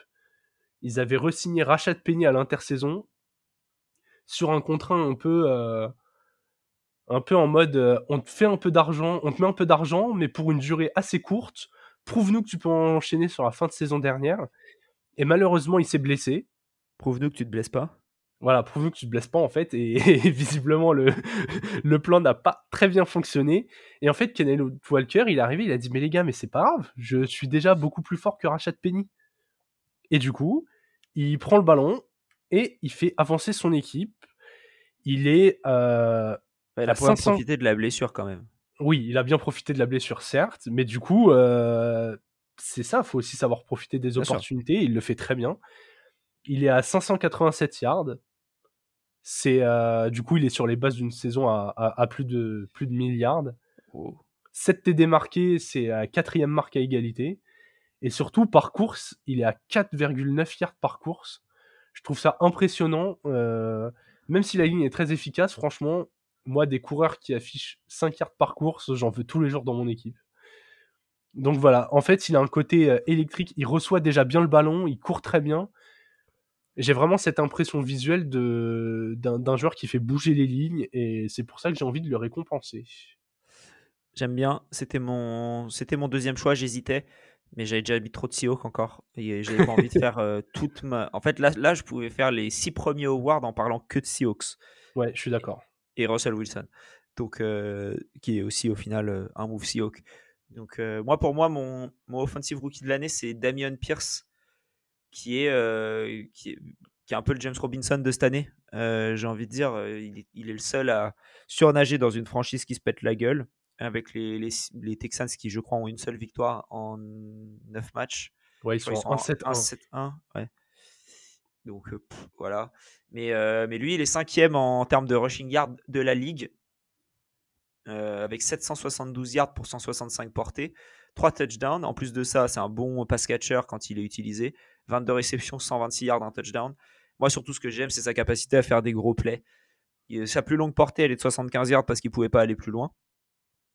Ils avaient re-signé Rachat Penny à l'intersaison. sur un contrat un peu, euh, un peu en mode, euh, on te fait un peu d'argent, on te met un peu d'argent, mais pour une durée assez courte. Prouve-nous que tu peux enchaîner sur la fin de saison dernière. Et malheureusement, il s'est blessé. Prouve-nous que tu te blesses pas. Voilà, prouve-nous que tu te blesses pas en fait. Et, <laughs> visiblement, le, <laughs> le plan n'a pas très bien fonctionné. Et en fait, Kenneth Walker, il est arrivé, il a dit Mais les gars, mais c'est pas grave, je suis déjà beaucoup plus fort que Rachat Penny. Et du coup, il prend le ballon et il fait avancer son équipe. Il est. Euh, il a profité de la blessure quand même. Oui, il a bien profité de la blessure, certes, mais du coup, euh, c'est ça, il faut aussi savoir profiter des opportunités. Il le fait très bien. Il est à 587 yards. C'est euh, du coup, il est sur les bases d'une saison à, plus de plus de 1000 yards. 7 TD marqués, c'est la quatrième marque à égalité. Et surtout, par course, il est à 4,9 yards par course. Je trouve ça impressionnant. Euh, même si la ligne est très efficace, franchement, moi, des coureurs qui affichent 5 yards par course, j'en veux tous les jours dans mon équipe. Donc voilà, en fait, il a un côté euh, électrique, il reçoit déjà bien le ballon, il court très bien. J'ai vraiment cette impression visuelle d'un joueur qui fait bouger les lignes et c'est pour ça que j'ai envie de le récompenser. J'aime bien, c'était mon, mon deuxième choix, j'hésitais mais j'avais déjà mis trop de Seahawks encore et j'avais pas envie de faire euh, <laughs> toute ma. En fait, là, là, je pouvais faire les six premiers awards en parlant que de Seahawks. Ouais, je suis d'accord. Et Russell Wilson, donc euh, qui est aussi au final euh, un move Seahawk. Donc moi, pour moi, mon, mon offensive rookie de l'année, c'est Damian Pierce, qui est, qui est qui est un peu le James Robinson de cette année. J'ai envie de dire, il est, il est, le seul à surnager dans une franchise qui se pète la gueule avec les, les, les, Texans qui, je crois, ont une seule victoire en 9 matchs. Ouais, ils sont, en 7-1. Ouais. Donc euh, voilà. Mais, euh, mais lui, il est cinquième en, termes de rushing yard de la ligue. Euh, avec 772 yards pour 165 portées. 3 touchdowns. En plus de ça, c'est un bon pass catcher quand il est utilisé. 22 réceptions, 126 yards, un touchdown. Moi, surtout, ce que j'aime, c'est sa capacité à faire des gros plays. Sa plus longue portée, elle est de 75 yards parce qu'il ne pouvait pas aller plus loin.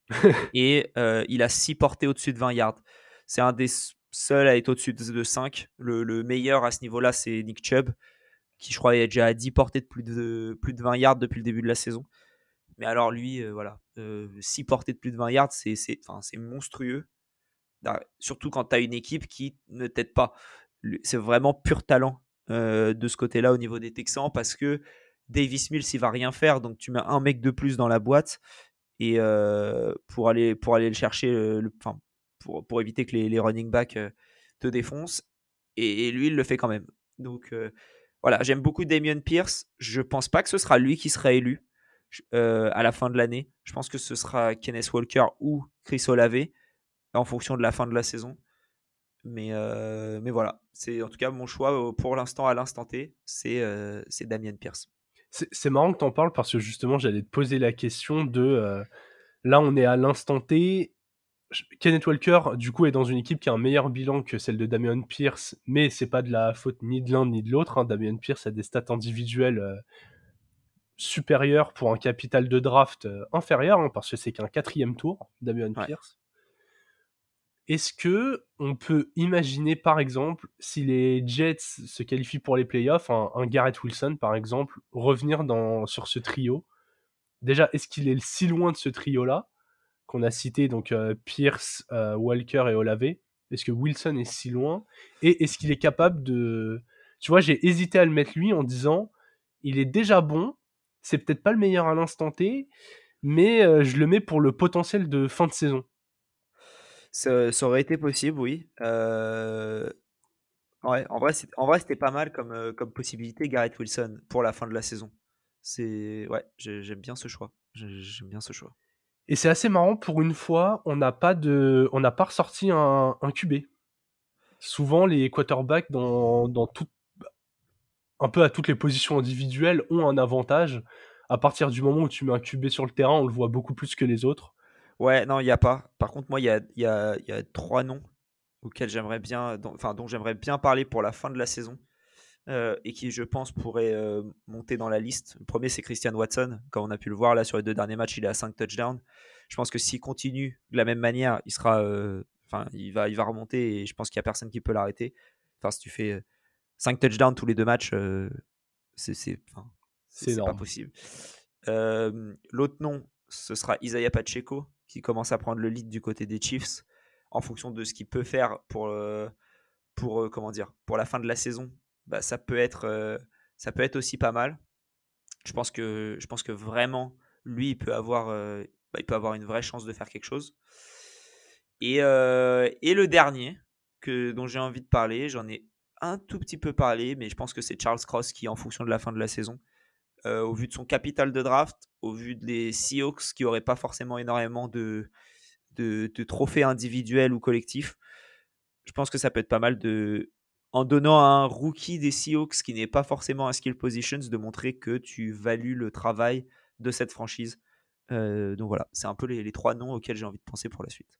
<laughs> et euh, il a 6 portées au-dessus de 20 yards. C'est un des seuls à être au-dessus de 5. Le, meilleur à ce niveau-là, c'est Nick Chubb, qui je crois est déjà à 10 portées de plus, de plus de 20 yards depuis le début de la saison. Mais alors lui, euh, voilà, 6 euh, portées de plus de 20 yards, c'est monstrueux. Surtout quand tu as une équipe qui ne t'aide pas. C'est vraiment pur talent de ce côté-là au niveau des Texans parce que Davis Mills, il va rien faire, donc tu mets un mec de plus dans la boîte et pour, aller, pour aller le chercher, le, pour, pour, éviter que les, les running backs te défoncent. Et, lui, il le fait quand même. Donc voilà, j'aime beaucoup Damien Pierce. Je pense pas que ce sera lui qui sera élu à la fin de l'année. Je pense que ce sera Kenneth Walker ou Chris Olave en fonction de la fin de la saison. Mais, mais voilà, c'est en tout cas mon choix pour l'instant, à l'instant T, c'est c'est Damien Pierce. C'est marrant que tu en parles parce que justement, j'allais te poser la question de euh, là, on est à l'instant T. Kenneth Walker, du coup, est dans une équipe qui a un meilleur bilan que celle de Damian Pierce, mais c'est pas de la faute ni de l'un ni de l'autre. Hein. Damian Pierce a des stats individuelles euh, supérieures pour un capital de draft euh, inférieur, hein, parce que c'est qu'un quatrième tour, Damian Pierce. Est-ce que on peut imaginer, par exemple, si les Jets se qualifient pour les playoffs, un, Garrett Wilson, par exemple, revenir dans, sur ce trio? Déjà, est-ce qu'il est si loin de ce trio-là qu'on a cité, donc euh, Pierce, euh, Walker et Olave? Est-ce que Wilson est si loin? Et est-ce qu'il est capable de... Tu vois, j'ai hésité à le mettre lui en disant, il est déjà bon, c'est peut-être pas le meilleur à l'instant T, mais euh, je le mets pour le potentiel de fin de saison. Ça, aurait été possible, oui. Ouais, en vrai, c'était pas mal comme, comme possibilité, Garrett Wilson, pour la fin de la saison. C'est ouais, j'aime bien ce choix. J'aime bien ce choix. Et c'est assez marrant pour une fois, on n'a pas de, on n'a pas ressorti un, un QB. Souvent, les quarterbacks dans, dans tout, un peu à toutes les positions individuelles ont un avantage. À partir du moment où tu mets un QB sur le terrain, on le voit beaucoup plus que les autres. Ouais, non, il n'y a pas. Par contre, moi, il y a, y, a, y a, trois noms auxquels j'aimerais bien, dont, enfin, dont j'aimerais bien parler pour la fin de la saison euh, et qui, je pense, pourraient euh, monter dans la liste. Le premier, c'est Christian Watson. Comme on a pu le voir là sur les deux derniers matchs, il est à 5 touchdowns. Je pense que s'il continue de la même manière, il sera, euh, enfin, il va, il va remonter et je pense qu'il n'y a personne qui peut l'arrêter. Enfin, si tu fais 5 touchdowns tous les deux matchs, c'est, C'est pas possible. L'autre nom, ce sera Isaiah Pacheco, qui commence à prendre le lead du côté des Chiefs en fonction de ce qu'il peut faire pour, pour, comment dire, pour la fin de la saison. Bah, ça, peut être, ça peut être aussi pas mal. Je pense que, je pense que vraiment, lui, il peut, avoir, bah, il peut avoir une vraie chance de faire quelque chose. Et, et le dernier que, dont j'ai envie de parler, j'en ai un tout petit peu parlé, mais je pense que c'est Charles Cross qui, en fonction de la fin de la saison, euh, au vu de son capital de draft, au vu des Seahawks qui n'auraient pas forcément énormément de, de, trophées individuels ou collectifs, je pense que ça peut être pas mal de, en donnant à un rookie des Seahawks qui n'est pas forcément un skill positions, de montrer que tu values le travail de cette franchise. Euh, donc voilà, c'est un peu les, trois noms auxquels j'ai envie de penser pour la suite.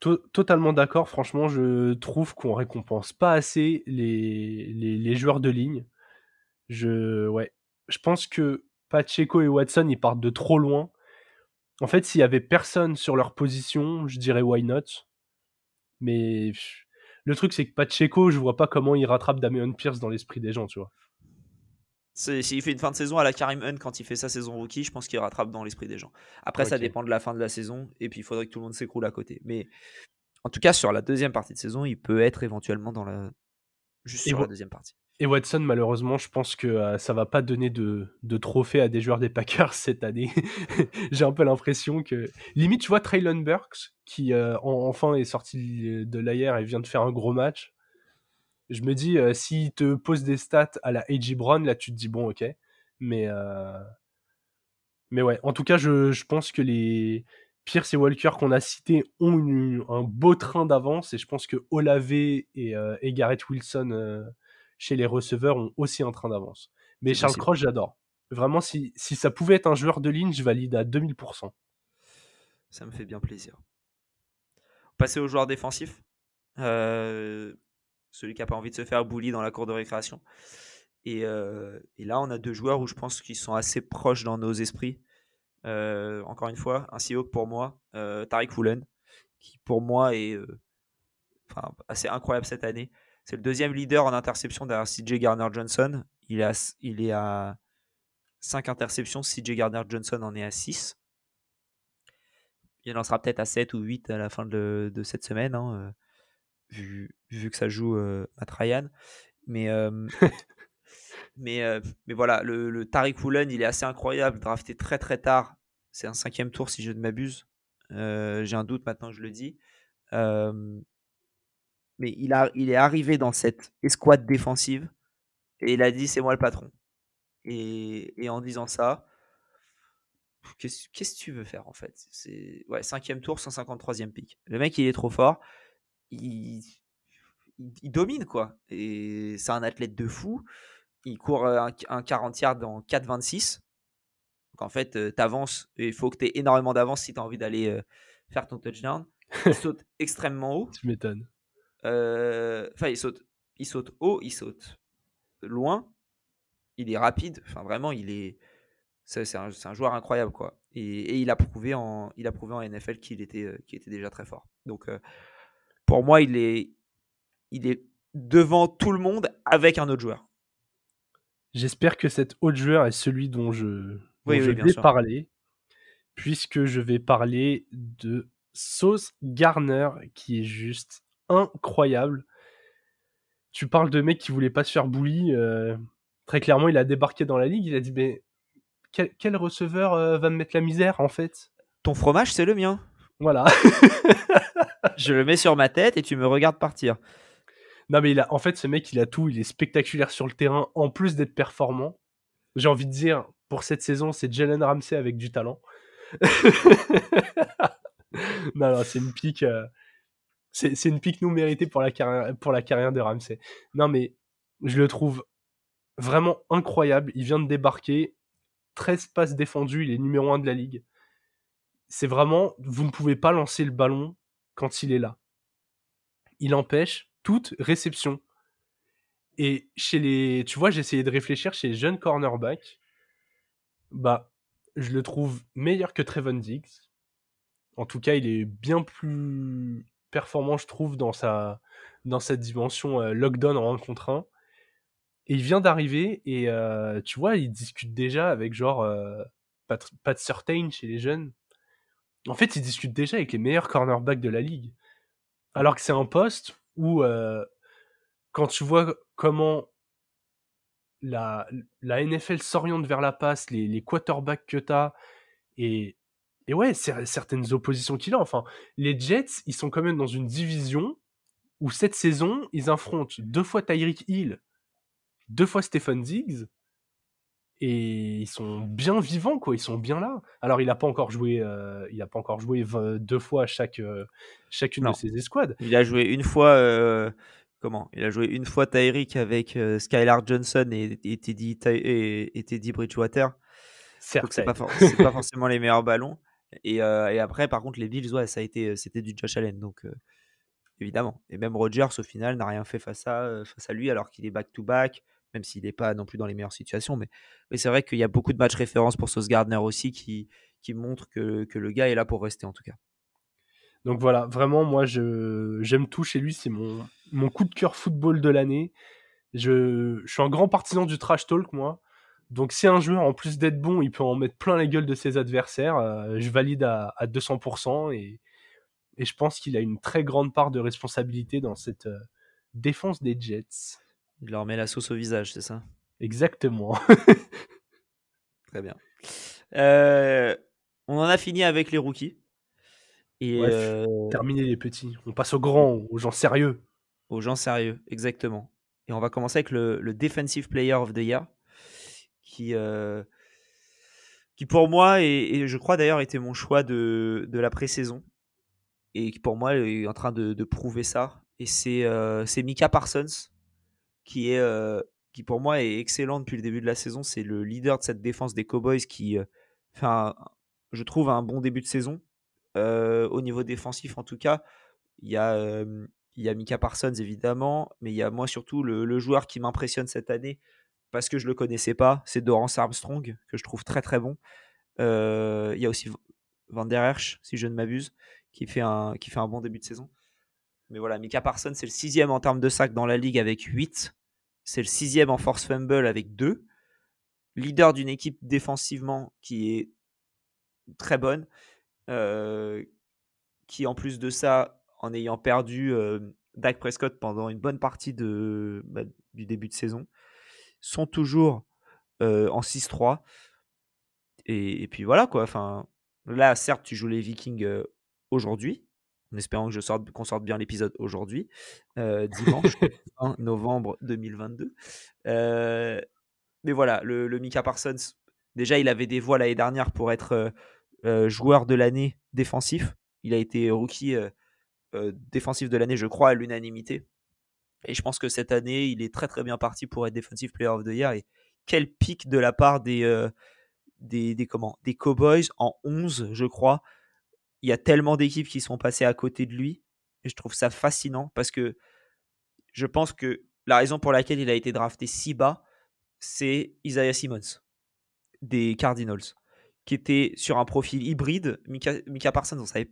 Totalement d'accord, franchement, je trouve qu'on récompense pas assez les, les, les, joueurs de ligne. Je, ouais, je pense que Pacheco et Watson, ils partent de trop loin. En fait, s'il y avait personne sur leur position, je dirais why not? Mais le truc, c'est que Pacheco, je vois pas comment il rattrape Damien Pierce dans l'esprit des gens, tu vois. S'il fait une fin de saison à la Karim Hunt quand il fait sa saison rookie, je pense qu'il rattrape dans l'esprit des gens. Après, ça dépend de la fin de la saison, et puis il faudrait que tout le monde s'écroule à côté. Mais en tout cas, sur la deuxième partie de saison, il peut être éventuellement dans la. Juste sur la deuxième partie. Et Watson, malheureusement, je pense que euh, ça va pas donner de, de trophées à des joueurs des Packers <laughs> cette année. <laughs> J'ai un peu l'impression que. Limite, tu vois, Traylon Burks, qui euh, enfin est sorti de l'air et vient de faire un gros match. Je me dis, euh, s'il te pose des stats à la A.J. Brown, là, tu te dis, bon, ok. Mais. Mais ouais, en tout cas, je, je pense que les. Pierce et Walker qu'on a cités ont un beau train d'avance et je pense que Olave et, et Garrett Wilson chez les receveurs ont aussi un train d'avance. Mais Charles Cross, j'adore. Vraiment, si, si ça pouvait être un joueur de ligne, je valide à 2000%. Ça me fait bien plaisir. Passer au joueur défensif. Euh, celui qui n'a pas envie de se faire bully dans la cour de récréation. Et, euh, et, là, on a deux joueurs où je pense qu'ils sont assez proches dans nos esprits. Euh, encore une fois, un Seahawk pour moi, Tariq Woolen, qui pour moi est assez incroyable cette année. C'est le deuxième leader en interception derrière CJ Garner Johnson. Il est à, il est à 5 interceptions. CJ Garner Johnson en est à 6. Il en sera peut-être à 7 ou 8 à la fin de, cette semaine, hein, euh, vu, que ça joue euh, à Tryan. Mais, euh, <laughs> mais, mais voilà, le, le Tariq Woolen, il est assez incroyable, drafté très très tard. C'est un cinquième tour si je ne m'abuse. J'ai un doute maintenant que je le dis mais il, a, il est arrivé dans cette escouade défensive et il a dit c'est moi le patron. Et, et en disant ça, qu'est-ce que tu veux faire en fait? C'est ouais, cinquième tour, 153e pick. Le mec il est trop fort, il, il, domine quoi. Et c'est un athlète de fou. Il court un, un 40 yards en 4,26. Donc en fait, euh, tu avances et il faut que tu aies énormément d'avance si tu as envie d'aller euh, faire ton touchdown. Il <laughs> saute extrêmement haut. Tu m'étonnes. Euh, enfin, il saute, il saute haut, il saute loin. Il est rapide. Enfin, vraiment, il est. C'est un, un, joueur incroyable, quoi. Et, il a prouvé en, il a prouvé en NFL qu'il était, euh, était déjà très fort. Donc, euh, pour moi, il est, il est devant tout le monde avec un autre joueur. J'espère que cet autre joueur est celui dont je, je vais parler, puisque je vais parler de Sauce Garner, qui est juste incroyable. Tu parles de mec qui voulait pas se faire bully. Euh, très clairement, il a débarqué dans la ligue. Il a dit mais quel, receveur euh, va me mettre la misère en fait? Ton fromage, c'est le mien. Voilà. <laughs> je le mets sur ma tête et tu me regardes partir. Non mais il a, en fait, ce mec, il a tout. Il est spectaculaire sur le terrain, en plus d'être performant. J'ai envie de dire, pour cette saison, c'est Jalen Ramsey avec du talent. <laughs> non, non, c'est une pique. Euh, c'est une pique nous méritée pour la, carrière, de Ramsey. Non, mais je le trouve vraiment incroyable. Il vient de débarquer. 13 passes défendues. Il est numéro 1 de la ligue. C'est vraiment, vous ne pouvez pas lancer le ballon quand il est là. Il empêche toute réception. Et chez les, tu vois, j'ai essayé de réfléchir chez les jeunes cornerbacks. Bah, je le trouve meilleur que Trevon Diggs. En tout cas, il est bien plus performant, je trouve, dans, sa, dans cette dimension euh, lockdown en 1 contre 1. Et il vient d'arriver et euh, tu vois, il discute déjà avec genre euh, Pat, Pat Surtain chez les jeunes. En fait, il discute déjà avec les meilleurs cornerbacks de la ligue. Alors que c'est un poste où, euh, quand tu vois comment la, la NFL s'oriente vers la passe, les, les quarterbacks que tu as, et, et ouais, certaines oppositions qu'il a. Enfin, les Jets, ils sont quand même dans une division où cette saison, ils affrontent deux fois Tyreek Hill, deux fois Stephen Diggs, et ils sont bien vivants, quoi. Ils sont bien là. Alors, il a pas encore joué, euh, il a pas encore joué deux fois chaque, euh, chacune Non. de ses escouades. Il a joué une fois. euh, comment? Il a joué une fois Tyreek avec euh, Skylar Johnson et, et Teddy, Ty- et, et Teddy Bridgewater. Certes, c'est pas, for- pas forcément les meilleurs ballons. Et, euh, et après, par contre, les Bills, ouais, ça a été, c'était du Josh Allen. Donc euh, évidemment. Et même Rodgers, au final, n'a rien fait face à, euh, face à lui, alors qu'il est back-to-back, même s'il n'est pas non plus dans les meilleures situations. Mais, mais c'est vrai qu'il y a beaucoup de matchs références pour Sauce Gardner aussi qui, qui montrent que, que le gars est là pour rester, en tout cas. Donc voilà, vraiment, moi, je j'aime tout chez lui. C'est mon, mon coup de cœur football de l'année. Je, je suis un grand partisan du trash talk, moi. Donc si un joueur, en plus d'être bon, il peut en mettre plein la gueule de ses adversaires, euh, je valide à, à 200%. Et, et je pense qu'il a une très grande part de responsabilité dans cette euh, défense des Jets. Il leur met la sauce au visage, c'est ça? Exactement. <laughs> Très bien. Euh, on en a fini avec les rookies. Et Ouais, les petits. On passe aux grands, aux gens sérieux. aux gens sérieux, exactement. Et on va commencer avec le, le Defensive Player of the Year, qui, euh, qui pour moi, et, je crois d'ailleurs était mon choix de, de la pré-saison, et qui pour moi est en train de, de prouver ça. Et c'est euh, Mika Parsons, qui, est, euh, qui pour moi est excellent depuis le début de la saison. C'est le leader de cette défense des Cowboys qui euh, fait, je trouve, un bon début de saison. Au niveau défensif, en tout cas, il y a, il y a Mika Parsons évidemment, mais il y a moi surtout le joueur qui m'impressionne cette année parce que je le connaissais pas, c'est Dorance Armstrong que je trouve très très bon. Euh, il y a aussi Van Der Hersch, si je ne m'abuse, qui fait un qui fait un bon début de saison. Mais voilà, Mika Parsons c'est le sixième en termes de sacs dans la ligue avec 8. C'est le sixième en force fumble avec 2. Leader d'une équipe défensivement qui est très bonne. euh, qui en plus de ça, en ayant perdu euh, Dak Prescott pendant une bonne partie de, bah, du début de saison, sont toujours euh, en 6-3. Et, et puis voilà quoi. Enfin, là, certes, tu joues les Vikings euh, aujourd'hui, en espérant que je sorte, qu'on sorte bien l'épisode aujourd'hui, euh, dimanche 1 <laughs> novembre 2022. Euh, mais voilà, le, le Mika Parsons, déjà, il avait des voix l'année dernière pour être joueur de l'année défensif. Il a été rookie défensif de l'année, je crois, à l'unanimité. Et je pense que cette année, il est très très bien parti pour être Defensive Player of the Year. Et quel pic de la part des, euh, des, comment, des Cowboys en 11, je crois. Il y a tellement d'équipes qui sont passées à côté de lui. Et je trouve ça fascinant parce que je pense que la raison pour laquelle il a été drafté si bas, c'est Isaiah Simmons des Cardinals, qui était sur un profil hybride. Mika, Mika Parsons, on savait,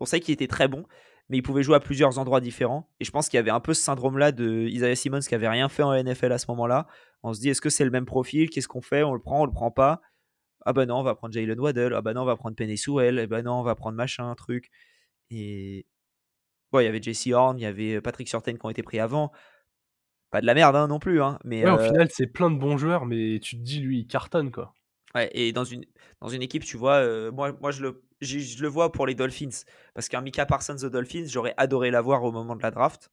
on savait qu'il était très bon, mais il pouvait jouer à plusieurs endroits différents. Et je pense qu'il y avait un peu ce syndrome-là de Isaiah Simmons qui avait rien fait en NFL à ce moment-là. On se dit, est-ce que c'est le même profil? Qu'est-ce qu'on fait? On le prend On le prend pas? Ah ben non, on va prendre Jalen Waddell. Ah ben non, on va prendre Penny Sewell. Ah ben non, on va prendre machin, truc. Et bon, il y avait Jesse Horn, il y avait Patrick Surtain qui ont été pris avant. Pas de la merde hein, non plus, hein, mais Ouais, au euh, final, c'est plein de bons joueurs, mais tu te dis, lui, il cartonne, quoi. Ouais, et dans une, dans une équipe, tu vois, euh, moi, moi je, le, je, le vois pour les Dolphins. Parce qu'un Mika Parsons aux Dolphins, j'aurais adoré l'avoir au moment de la draft.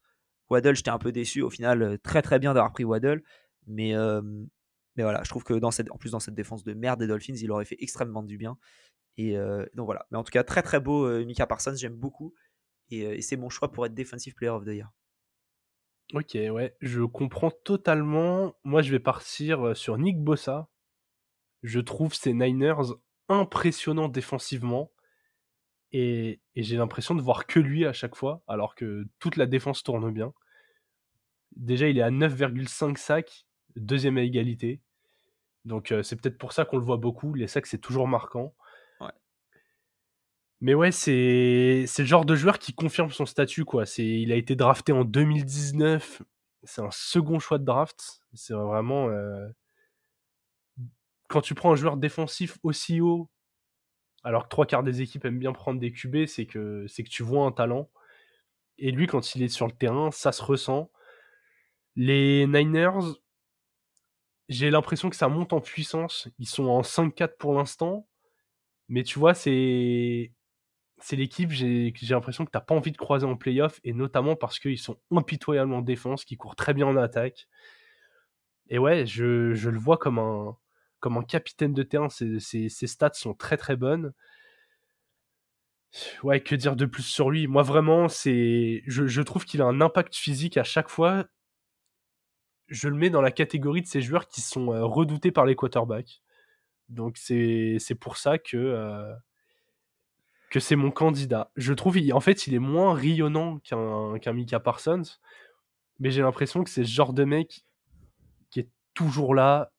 Waddle, j'étais un peu déçu. Au final, euh, très très bien d'avoir pris Waddle. Mais, mais voilà, je trouve que dans cette, en plus, dans cette défense de merde des Dolphins, il aurait fait extrêmement du bien. Et euh, donc voilà. Mais en tout cas, très très beau Mika Parsons, j'aime beaucoup. Et, et c'est mon choix pour être Defensive Player of the Year. Ok, ouais, je comprends totalement. Moi, je vais partir sur Nick Bossa. Je trouve ces Niners impressionnants défensivement. Et, et j'ai l'impression de voir que lui à chaque fois, alors que toute la défense tourne bien. Déjà, il est à 9,5 sacs, deuxième à égalité. Donc, euh, c'est peut-être pour ça qu'on le voit beaucoup. Les sacs, c'est toujours marquant. Ouais. Mais ouais, c'est c'est le genre de joueur qui confirme son statut, quoi. C'est, il a été drafté en 2019. c'est un second choix de draft. C'est vraiment. euh, Quand tu prends un joueur défensif aussi haut, alors que trois quarts des équipes aiment bien prendre des QB, c'est que, c'est que tu vois un talent. Et lui, quand il est sur le terrain, ça se ressent. Les Niners, j'ai l'impression que ça monte en puissance. Ils sont en 5-4 pour l'instant. Mais tu vois, c'est c'est l'équipe, j'ai j'ai l'impression que t'as pas envie de croiser en playoff, et notamment parce qu'ils sont impitoyables en défense, qui courent très bien en attaque. Et ouais, je, je le vois comme un, comme un capitaine de terrain. Ses, stats sont très très bonnes. Ouais, que dire de plus sur lui? Moi vraiment, c'est, je, trouve qu'il a un impact physique à chaque fois. Je le mets dans la catégorie de ces joueurs qui sont euh, redoutés par les quarterbacks. Donc c'est pour ça que euh, que c'est mon candidat. Je trouve, il- en fait, il est moins rayonnant qu'un qu'un Micah Parsons, mais j'ai l'impression que c'est ce genre de mec qui est toujours là.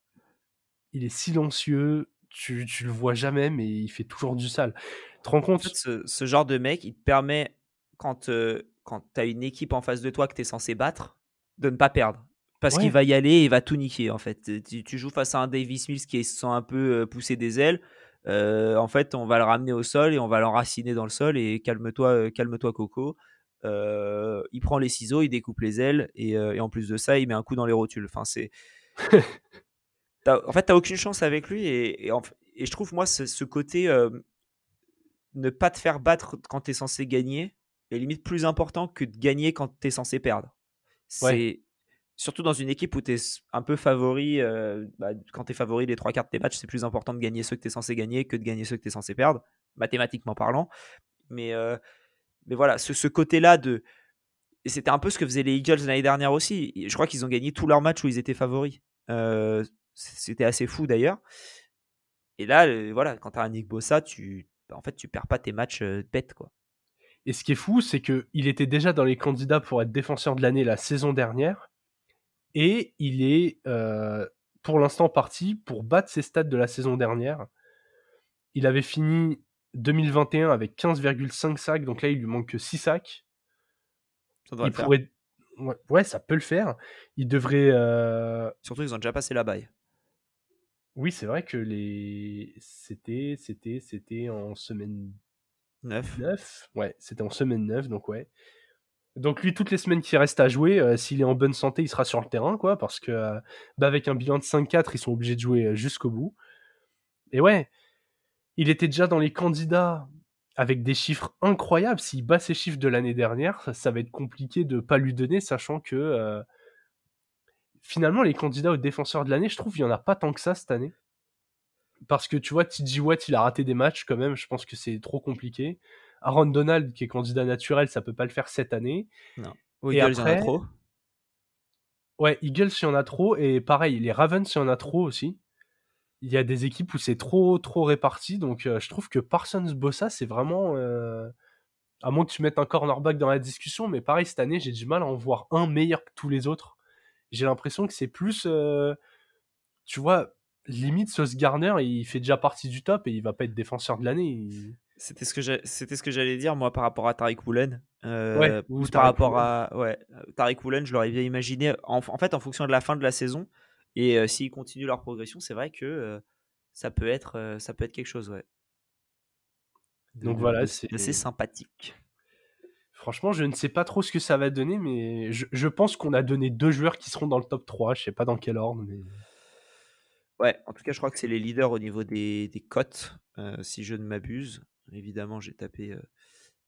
Il est silencieux, tu, tu le vois jamais, mais il fait toujours du sale. Tu te rends En compte? fait, ce, ce genre de mec, il te permet, quand, euh, quand tu as une équipe en face de toi que tu es censé battre, de ne pas perdre. Parce Ouais. qu'il va y aller et il va tout niquer, en fait. Tu, tu joues face à un Davis Mills qui se sent un peu poussé des ailes. euh, en fait, on va le ramener au sol et on va l'enraciner dans le sol. Et calme-toi, calme-toi, Coco. Euh, il prend les ciseaux, il découpe les ailes et, et en plus de ça, il met un coup dans les rotules. Enfin, c'est. <laughs> En fait, t'as aucune chance avec lui et, et, en f- et je trouve moi ce, ce côté euh, ne pas te faire battre quand t'es censé gagner est limite plus important que de gagner quand t'es censé perdre. C'est Ouais. surtout dans une équipe où t'es s- un peu favori. euh, bah, quand t'es favori les trois quarts de tes matchs, c'est plus important de gagner ceux que t'es censé gagner que de gagner ceux que t'es censé perdre, mathématiquement parlant. Mais euh, mais voilà, ce, ce côté-là de et c'était un peu ce que faisaient les Eagles l'année dernière aussi. Je crois qu'ils ont gagné tous leurs matchs où ils étaient favoris. Euh, c'était assez fou d'ailleurs. Et là, euh, voilà, quand tu as un Nick Bossa, tu, bah, en fait, tu perds pas tes matchs euh, bêtes, quoi. Et ce qui est fou, c'est que il était déjà dans les candidats pour être défenseur de l'année la saison dernière, et il est euh, pour l'instant parti pour battre ses stats de la saison dernière. Il avait fini 2021 avec 15,5 sacs, donc là il lui manque que 6 sacs. Ça doit Il le faire. pourrait... ouais, ouais, ça peut le faire. Il devrait. Surtout, ils ont déjà passé la baille. Oui, c'est vrai que les. C'était, c'était, c'était en semaine 9. 9. Ouais, c'était en semaine 9, donc ouais. Donc lui, toutes les semaines qui restent à jouer, euh, s'il est en bonne santé, il sera sur le terrain, quoi, parce que euh, bah, avec un bilan de 5-4, ils sont obligés de jouer euh, jusqu'au bout. Et ouais, il était déjà dans les candidats avec des chiffres incroyables. S'il bat ses chiffres de l'année dernière, ça, ça va être compliqué de pas lui donner, sachant que finalement, les candidats aux défenseurs de l'année, je trouve, il y en a pas tant que ça cette année. Parce que tu vois, TJ Watt, il a raté des matchs quand même, je pense que c'est trop compliqué. Aaron Donald, qui est candidat naturel, ça peut pas le faire cette année. Aux Et Eagles, il y en a trop. Ouais, Eagles, il y en a trop. Et pareil, les Ravens, il y en a trop aussi. Il y a des équipes où c'est trop, trop réparti. Donc, euh, je trouve que Parsons Bossa, c'est vraiment. euh, À moins que tu mettes un cornerback dans la discussion, mais pareil, cette année, j'ai du mal à en voir un meilleur que tous les autres. J'ai l'impression que c'est plus. euh, Tu vois, limite, Sauce Garner, il fait déjà partie du top et il va pas être défenseur de l'année. Il- C'était ce que j'ai- c'était ce que j'allais dire moi par rapport à Tariq Woolen. Euh, Ouais, ou par Tariq rapport à ouais, euh, Tariq Woolen, je l'aurais bien imaginé en, en fait en fonction de la fin de la saison et euh, s'ils continuent leur progression, c'est vrai que euh, ça peut être ça peut être quelque chose ouais. Donc de- voilà, c'est- assez sympathique. Franchement, je ne sais pas trop ce que ça va donner, mais je, je pense qu'on a donné deux joueurs qui seront dans le top 3. Je sais pas dans quel ordre, mais. Ouais, en tout cas, je crois que c'est les leaders au niveau des, des cotes, euh, si je ne m'abuse. Évidemment, j'ai tapé, euh,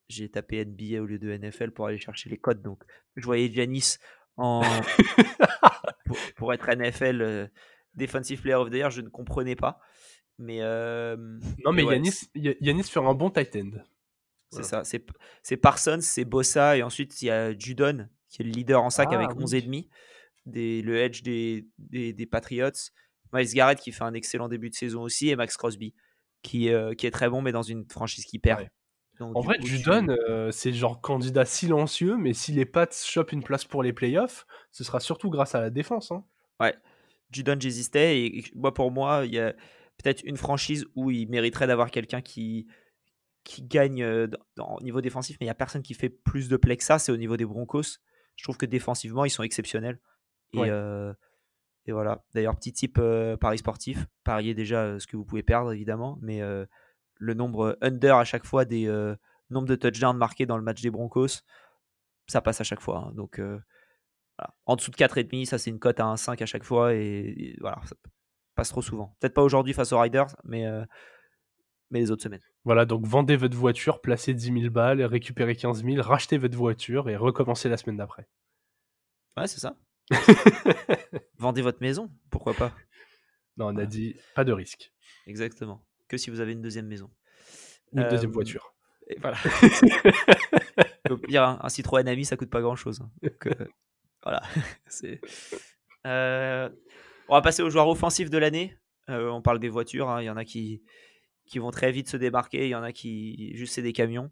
j'ai tapé NBA au lieu de NFL pour aller chercher les cotes. Donc, je voyais Giannis en, <laughs> pour, pour être NFL euh, Defensive Player of the Year, je ne comprenais pas. Mais, Non, mais ouais, Yanis, Yanis fera un bon tight end. C'est ça. C'est, c'est Parsons, c'est Bossa, et ensuite il y a Judon, qui est le leader en sac Ah, avec oui. 11,5, des, le edge des, des, des Patriots. Miles Garrett qui fait un excellent début de saison aussi, et Max Crosby qui, euh, qui est très bon, mais dans une franchise qui perd. Ouais. Donc, En vrai, coup, tu- Judon, euh, c'est genre candidat silencieux, mais si les Pats chopent une place pour les playoffs, ce sera surtout grâce à la défense. hein. Judon, j'hésistais. Et, et moi, pour moi, il y a peut-être une franchise où il mériterait d'avoir quelqu'un qui, qui gagne euh, dans, dans- au niveau défensif, mais il n'y a personne qui fait plus de play que ça. C'est au niveau des Broncos. Je trouve que défensivement, ils sont exceptionnels. Et, et voilà. D'ailleurs, petit type Paris sportif. Pariez déjà ce que vous pouvez perdre, évidemment. Mais le nombre under à chaque fois des nombres de touchdowns marqués dans le match des Broncos, ça passe à chaque fois. Hein. Donc, en dessous de 4,5, ça c'est une cote à 1,5 à chaque fois. Et, voilà, ça passe trop souvent. Peut-être pas aujourd'hui face aux Riders, mais, mais les autres semaines. Voilà, donc vendez votre voiture, placez 10 000 balles, récupérez 15 000, rachetez votre voiture et recommencez la semaine d'après. Ouais, c'est ça. <laughs> Vendez votre maison, pourquoi pas Non, on a dit pas de risque. Exactement. Que si vous avez une deuxième maison. Une deuxième euh, voiture. Et voilà. <laughs> un, un, Citroën Ami, ça coûte pas grand chose. Hein. Donc, euh, voilà. <laughs> Euh, on va passer aux joueurs offensifs de l'année. on parle des voitures. Hein. Il y en a qui, qui vont très vite se débarquer. Il y en a qui juste c'est des camions.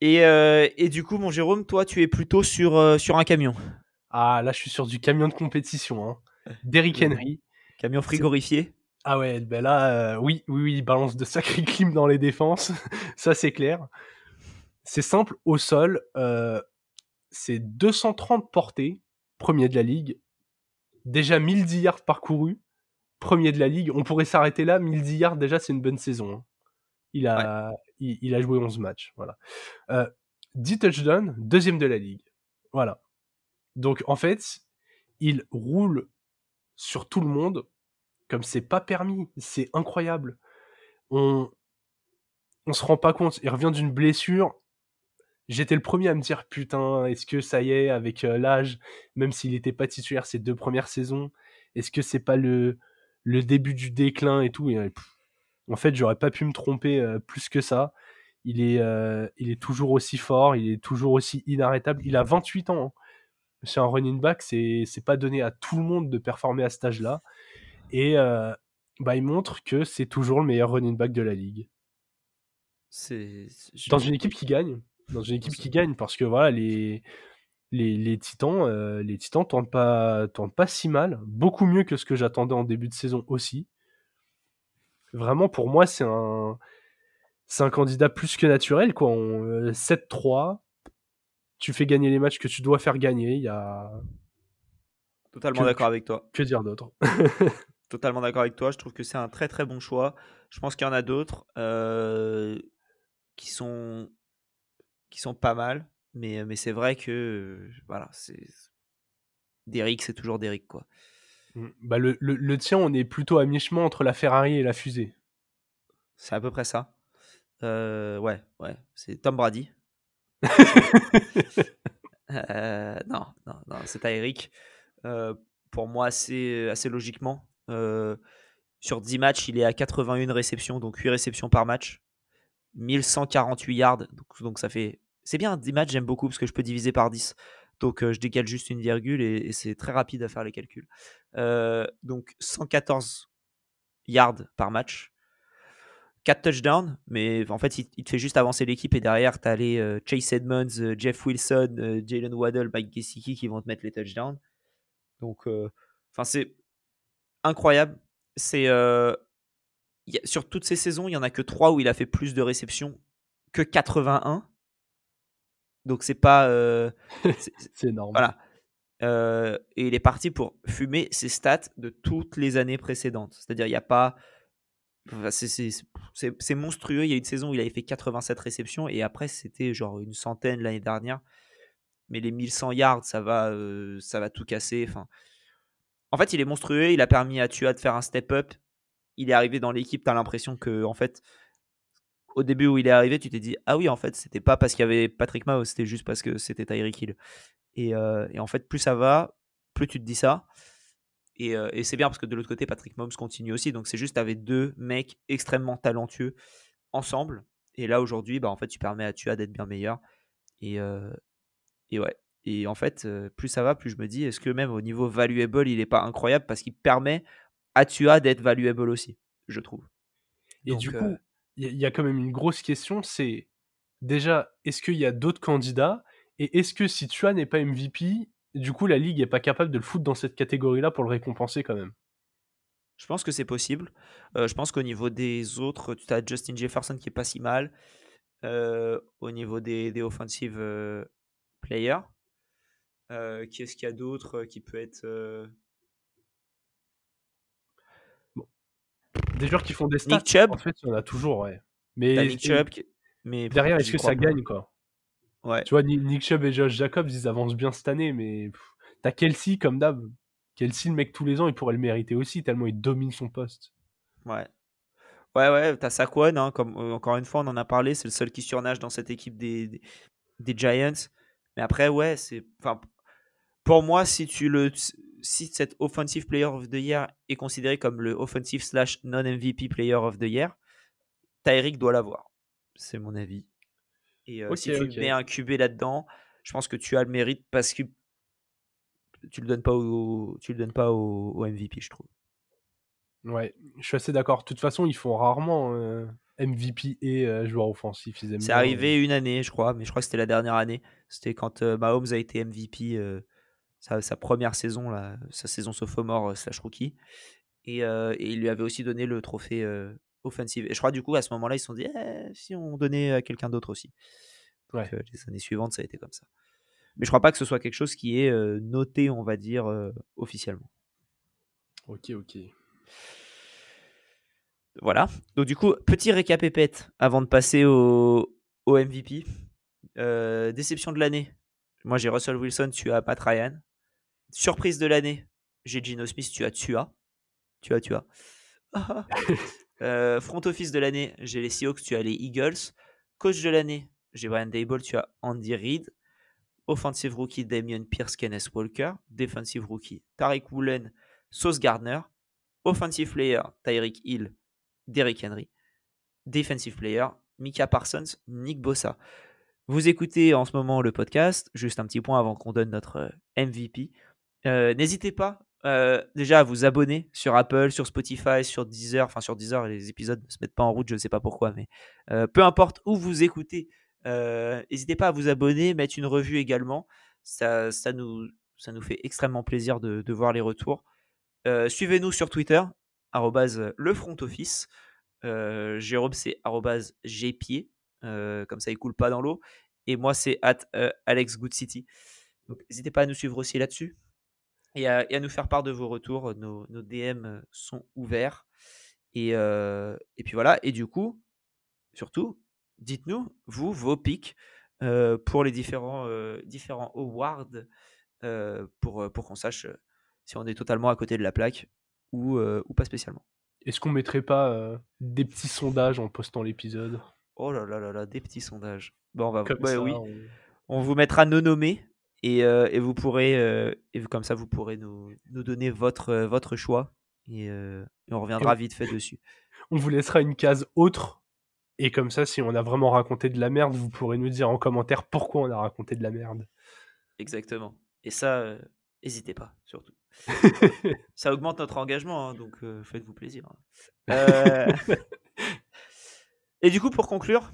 Et, et, du coup, mon Jérôme, toi, tu es plutôt sur, sur un camion. Ah, là, je suis sur du camion de compétition. Hein. Derrick <laughs> Henry. Camion frigorifié. Ah ouais, ben là, euh, oui, oui, oui, il balance de sacrés <laughs> clim dans les défenses. <laughs> Ça, c'est clair. C'est simple, au sol, euh, c'est 230 portées, premier de la ligue. Déjà 1010 yards parcourus, premier de la ligue. On pourrait s'arrêter là, 1010 yards, déjà, c'est une bonne saison. Hein. Il, a, il, a joué 11 matchs. Voilà. Euh, 10 touchdowns, deuxième de la ligue. Voilà. Donc en fait, il roule sur tout le monde comme c'est pas permis. C'est incroyable. On on se rend pas compte. Il revient d'une blessure. J'étais le premier à me dire putain, est-ce que ça y est avec euh, l'âge, même s'il n'était pas titulaire ces deux premières saisons, est-ce que c'est pas le le début du déclin et tout euh, En fait, j'aurais pas pu me tromper euh, plus que ça. Il est, il est toujours aussi fort, il est toujours aussi inarrêtable. Il a 28 ans. Hein c'est un running back, c'est pas donné à tout le monde de performer à cet âge-là. Et euh, bah, il montre que c'est toujours le meilleur running back de la ligue. C'est dans une équipe qui gagne, dans une équipe qui gagne, parce que voilà les les, les Titans, euh, les Titans tournent pas tournent pas si mal, beaucoup mieux que ce que j'attendais en début de saison aussi. Vraiment pour moi c'est un c'est un candidat plus que naturel quoi. 7-3, euh, tu fais gagner les matchs que tu dois faire gagner. Il y a. Totalement d'accord avec toi. Que dire d'autre <laughs> Totalement d'accord avec toi. Je trouve que c'est un très très bon choix. Je pense qu'il y en a d'autres euh, qui sont qui sont pas mal, mais mais c'est vrai que voilà, c'est Derrick, c'est toujours Derrick quoi. Mmh. Bah le, le, tien, on est plutôt à mi-chemin entre la Ferrari et la fusée. C'est à peu près ça. Euh, ouais, ouais. C'est Tom Brady. <laughs> Euh, non, non, non, c'est à Eric. Euh, pour moi, assez, assez logiquement. Sur 10 matchs, il est à 81 réceptions, donc 8 réceptions par match. 1148 yards, donc, donc ça fait... C'est bien, 10 matchs, j'aime beaucoup parce que je peux diviser par 10. Donc je décale juste une virgule et, c'est très rapide à faire les calculs. donc 114 yards par match. 4 touchdowns, mais en fait, il, te fait juste avancer l'équipe et derrière, tu as les euh, Chase Edmonds, euh, Jeff Wilson, euh, Jalen Waddle, Mike Gesicki qui vont te mettre les touchdowns. Donc, enfin, c'est incroyable. C'est sur toutes ces saisons, il n'y en a que 3 où il a fait plus de réceptions que 81. Donc, c'est pas. <laughs> c'est énorme. Voilà. et il est parti pour fumer ses stats de toutes les années précédentes. C'est-à-dire, il n'y a pas c'est monstrueux. Il y a une saison où il avait fait 87 réceptions et après c'était genre une centaine l'année dernière. Mais les 1100 yards, ça va, euh, ça va tout casser. Enfin, en fait, il est monstrueux. Il a permis à Tua de faire un step up. Il est arrivé dans l'équipe. Tu as l'impression que, en fait, au début où il est arrivé, tu t'es dit ah oui, en fait, c'était pas parce qu'il y avait Patrick Mahomes, c'était juste parce que c'était Tyreek Hill. Et, euh, et en fait, plus ça va, plus tu te dis ça. Euh, et, c'est bien parce que de l'autre côté, Patrick Mahomes continue aussi. Donc c'est juste avec deux mecs extrêmement talentueux ensemble. Et là aujourd'hui, bah, en fait, tu permets à Tua d'être bien meilleur. Et, euh, et ouais. Et en fait, plus ça va, plus je me dis, est-ce que même au niveau valuable, il n'est pas incroyable parce qu'il permet à Tua d'être valuable aussi, je trouve. Et du coup, il y, a quand même une grosse question, c'est déjà, est-ce qu'il y a d'autres candidats Et est-ce que si Tua n'est pas MVP, du coup, la ligue est pas capable de le foutre dans cette catégorie-là pour le récompenser quand même? Je pense que c'est possible. Euh, je pense qu'au niveau des autres, tu as Justin Jefferson qui est pas si mal. Euh, au niveau des, offensive euh, players, Euh, qui est-ce qu'il y a d'autre qui peut être. Des joueurs qui font des stats. Nick Chubb. En fait, il y en a toujours, ouais. Mais Nick Chubb. Mais derrière, est-ce que ça gagne, quoi? Ouais. Tu vois, Nick Chubb et Josh Jacobs, ils avancent bien cette année, mais t'as Kelsey comme d'hab. Kelsey, le mec, tous les ans, il pourrait le mériter aussi, tellement il domine son poste. Ouais. Ouais, ouais, t'as Saquon, hein, comme, euh, encore une fois, on en a parlé, c'est le seul qui surnage dans cette équipe des, des, Giants. Mais après, ouais, c'est. Pour moi, si tu le. Si cette Offensive Player of the Year est considéré comme le Offensive slash non-MVP Player of the Year, Tyreek doit l'avoir. C'est mon avis. Et euh, si tu mets un QB là-dedans, je pense que tu as le mérite parce que tu le donnes pas au, tu le donnes pas au, MVP, je trouve. Ouais, je suis assez d'accord. De toute façon, ils font rarement euh, MVP et euh, joueur offensif. C'est arrivé une année, je crois, mais je crois que c'était la dernière année. C'était quand Mahomes a été MVP, sa, première saison, là, sa saison sophomore slash rookie. Et, et, il lui avait aussi donné le trophée offensive. Et je crois du coup à ce moment-là ils se sont dit eh, si on donnait à quelqu'un d'autre aussi. Donc, les années suivantes ça a été comme ça. Mais je crois pas que ce soit quelque chose qui est noté on va dire officiellement. Ok ok. Voilà. Donc du coup petit récap épette avant de passer au, au MVP. déception de l'année. Moi j'ai Russell Wilson, tu as Pat Ryan. Surprise de l'année, j'ai Gino Smith, tu as Tua. Tu as. <laughs> Euh, front office de l'année, j'ai les Seahawks, tu as les Eagles. Coach de l'année, j'ai Brian Dable, tu as Andy Reid. Offensive rookie, Damien Pierce, Kenneth Walker. Defensive rookie, Tariq Woolen, Sauce Gardner. Offensive player, Tyreek Hill, Derrick Henry. Defensive player, Mika Parsons, Nick Bossa. Vous écoutez en ce moment le podcast, juste un petit point avant qu'on donne notre euh, MVP. Euh, n'hésitez pas euh, déjà à vous abonner sur Apple, sur Spotify, sur Deezer. Enfin, sur Deezer, les épisodes ne se mettent pas en route, je ne sais pas pourquoi, mais peu importe où vous écoutez, n'hésitez pas à vous abonner, mettre une revue également. Ça, nous, fait extrêmement plaisir de, de voir les retours. Suivez-nous sur Twitter, le front office. Jérôme, c'est gpied, comme ça il coule pas dans l'eau. Et moi, c'est at Alex Good City. Donc, n'hésitez pas à nous suivre aussi là-dessus et à, nous faire part de vos retours. Nos, DM sont ouverts. Et, et, puis voilà. Et du coup, surtout, dites-nous, vous, vos pics pour les différents, différents awards pour, pour qu'on sache si on est totalement à côté de la plaque ou, ou pas spécialement. Est-ce qu'on mettrait pas des petits sondages en postant l'épisode? Oh là là là là, des petits sondages. Bon, on va oui. On... vous mettra nos nommés euh, et, vous pourrez, euh, et comme ça, vous pourrez nous, nous donner votre, euh, votre choix et, on reviendra vite fait dessus. <laughs> On vous laissera une case autre. Et comme ça, si on a vraiment raconté de la merde, vous pourrez nous dire en commentaire pourquoi on a raconté de la merde. Exactement. Et ça, n'hésitez pas, surtout. <laughs> ça augmente notre engagement, hein, donc faites-vous plaisir. Hein. <laughs> et du coup, pour conclure,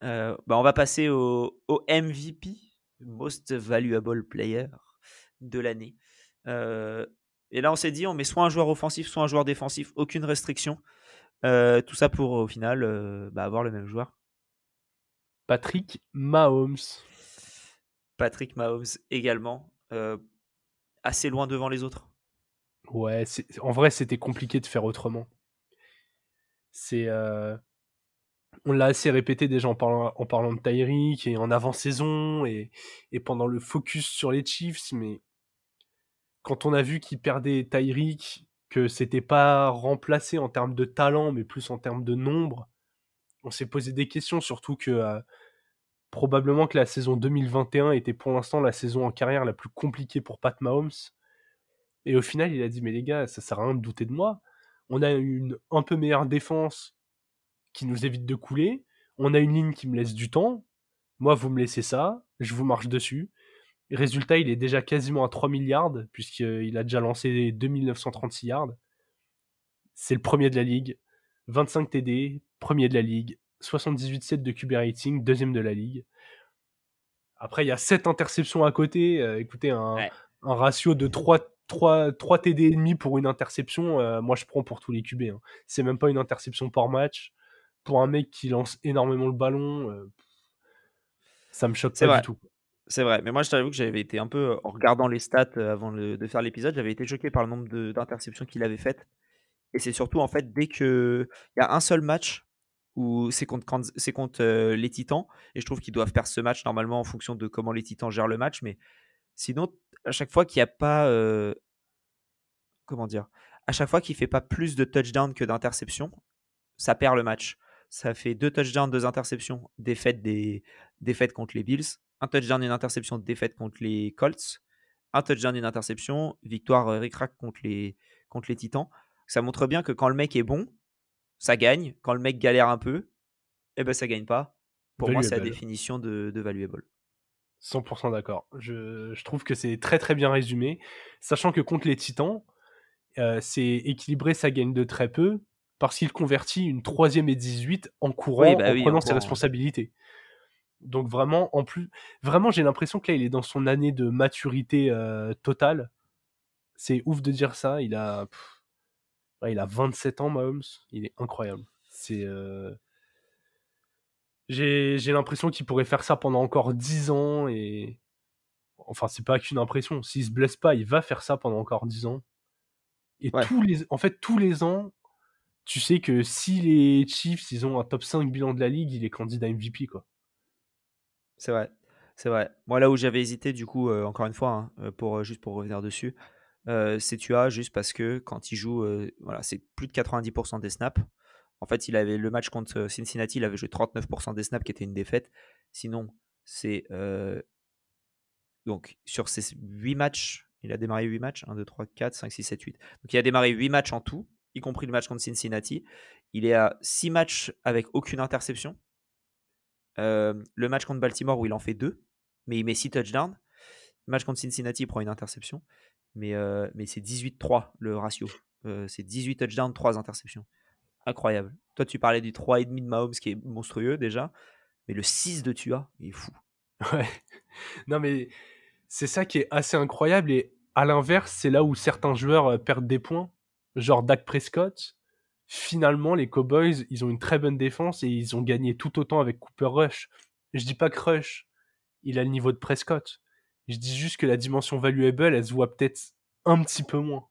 bah, on va passer au, au MVP Most Valuable Player de l'année. Euh, et là, on s'est dit, on met soit un joueur offensif, soit un joueur défensif, aucune restriction. Euh, tout ça pour au final euh, bah, avoir le même joueur. Patrick Mahomes. Patrick Mahomes également. assez loin devant les autres. Ouais, en vrai, c'était compliqué de faire autrement. C'est on l'a assez répété déjà en parlant, de Tyreek et en avant-saison et, pendant le focus sur les Chiefs, mais quand on a vu qu'il perdait Tyreek, que c'était pas remplacé en termes de talent, mais plus en termes de nombre, on s'est posé des questions, surtout que euh, probablement que la saison 2021 était pour l'instant la saison en carrière la plus compliquée pour Pat Mahomes. Et au final, il a dit, mais les gars, ça sert à rien de douter de moi. On a une un peu meilleure défense qui nous évite de couler. On a une ligne qui me laisse du temps. Moi, vous me laissez ça, je vous marche dessus. Résultat, il est déjà quasiment à 3 milliards, puisqu'il a déjà lancé 2936 yards. C'est le premier de la ligue. 25 TD, premier de la ligue. 78-7 de QB rating, deuxième de la ligue. Après, il y a 7 interceptions à côté. Euh, écoutez, un, ratio de 3, 3, 3 TD et demi pour une interception, euh, moi je prends pour tous les QB. Hein. C'est même pas une interception par match pour un mec qui lance énormément le ballon, euh, ça me choque pas du tout. C'est vrai, mais moi je t'avoue que j'avais été un peu, en regardant les stats avant de faire l'épisode, j'avais été choqué par le nombre d'interceptions qu'il avait faites. Et c'est surtout en fait dès que il y a un seul match où c'est contre, c'est contre les Titans, et je trouve qu'ils doivent perdre ce match normalement en fonction de comment les Titans gèrent le match, mais sinon à chaque fois qu'il n'y a pas, comment dire, à chaque fois qu'il fait pas plus de touchdowns que d'interceptions, ça perd le match. Ça fait deux touchdowns, deux interceptions, défaite des contre les Bills un touchdown, une interception, défaite contre les Colts, un touchdown, une interception, victoire euh, ric contre les, contre les Titans. Ça montre bien que quand le mec est bon, ça gagne. Quand le mec galère un peu, eh ben ça gagne pas. Pour moi, c'est la définition de, de valuable. 100% d'accord. Je, je, trouve que c'est très très bien résumé. Sachant que contre les Titans, euh, c'est équilibré, ça gagne de très peu, parce qu'il convertit une troisième et 18 en courant, bah en prenant ses responsabilités. Donc vraiment, en plus, vraiment, j'ai l'impression que là, il est dans son année de maturité euh, totale. C'est ouf de dire ça. Il a, il a 27 ans, Mahomes. Il est incroyable. C'est, euh, j'ai, l'impression qu'il pourrait faire ça pendant encore 10 ans et, enfin, c'est pas qu'une impression. S'il se blesse pas, il va faire ça pendant encore 10 ans. Et tous les, en fait, tous les ans, tu sais que si les Chiefs, ils ont un top 5 bilan de la ligue, il est candidat MVP, quoi. C'est vrai, c'est vrai. Moi, là où j'avais hésité, du coup, euh, encore une fois, hein, euh, euh, juste pour revenir dessus, c'est Tua, juste parce que quand il joue, voilà, c'est plus de 90% des snaps. En fait, il avait le match contre Cincinnati, il avait joué 39% des snaps, qui était une défaite. Sinon, c'est. donc, sur ces 8 matchs, il a démarré 8 matchs 1, 2, 3, 4, 5, 6, 7, 8. Donc, il a démarré 8 matchs en tout, y compris le match contre Cincinnati. Il est à 6 matchs avec aucune interception le match contre Baltimore où il en fait deux, mais il met 6 touchdowns. Le match contre Cincinnati, il prend une interception, mais, mais c'est 18-3 le ratio. c'est 18 touchdowns, 3 interceptions. Incroyable. Toi, tu parlais du 3,5 de Mahomes qui est monstrueux déjà, mais le 6 de Tua, il est fou. Ouais. Non, mais c'est ça qui est assez incroyable. Et à l'inverse, c'est là où certains joueurs perdent des points. Genre Dak Prescott, finalement, les Cowboys, ils ont une très bonne défense et ils ont gagné tout autant avec Cooper Rush. Je dis pas que Rush, il a le niveau de Prescott. Je dis juste que la dimension valuable, elle se voit peut-être un petit peu moins.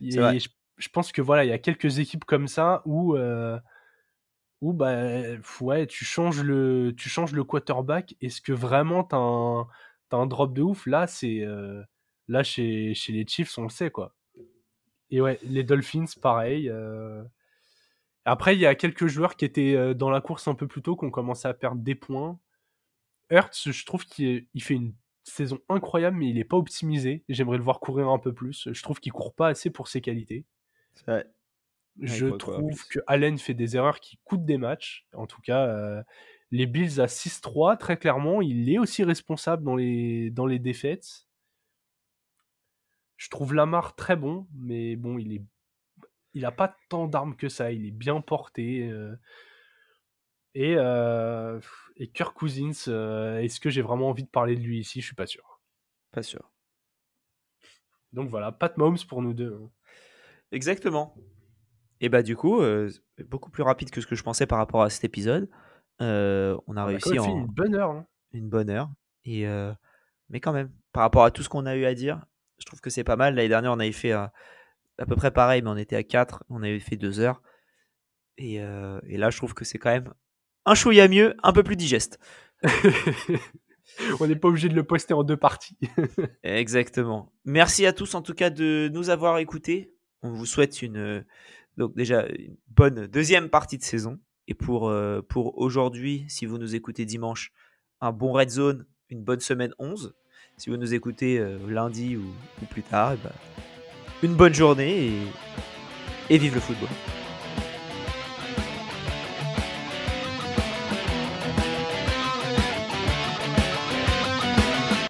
je, pense que voilà, il y a quelques équipes comme ça où, euh, où bah, ouais, tu changes le, tu changes le quarterback. Est-ce que vraiment t'as un, as un drop de ouf? Là, c'est euh, là chez, chez les Chiefs, on le sait quoi. Et ouais, les Dolphins, pareil. Euh. Après, il y a quelques joueurs qui étaient euh, dans la course un peu plus tôt, qui ont commencé à perdre des points. Hurts, je trouve qu'il fait une saison incroyable, mais il n'est pas optimisé. J'aimerais le voir courir un peu plus. Je trouve qu'il court pas assez pour ses qualités. Ouais. Je trouve que Allen fait des erreurs qui coûtent des matchs. En tout cas, euh, les Bills à 6-3, très clairement, il est aussi responsable dans les, dans les défaites. Je trouve Lamar très bon, mais bon, il est, il a pas tant d'armes que ça. Il est bien porté. Euh. Et, euh... et Kirk Cousins, euh, est-ce que j'ai vraiment envie de parler de lui ici? Je suis pas sûr. Pas sûr. Donc voilà, Pat Mahomes pour nous deux. Hein. Exactement. Et bah du coup, euh, beaucoup plus rapide que ce que je pensais par rapport à cet épisode. on a réussi en une bonne heure. Hein. Une bonne heure. Et mais quand même, par rapport à tout ce qu'on a eu à dire, je trouve que c'est pas mal. L'année dernière, on avait fait à, peu près pareil, mais on était à 4, on avait fait 2 heures. Euh, et, là, je trouve que c'est quand même un chouïa mieux, un peu plus digeste. <laughs> on n'est pas obligé de le poster en deux parties. <laughs> Exactement. Merci à tous en tout cas de nous avoir écoutés. On vous souhaite une donc déjà une bonne deuxième partie de saison. Et pour, euh, pour aujourd'hui, si vous nous écoutez dimanche, un bon red zone, une bonne semaine 11 si vous nous écoutez euh, lundi ou, plus tard, eh ben, une bonne journée et, et vive le football.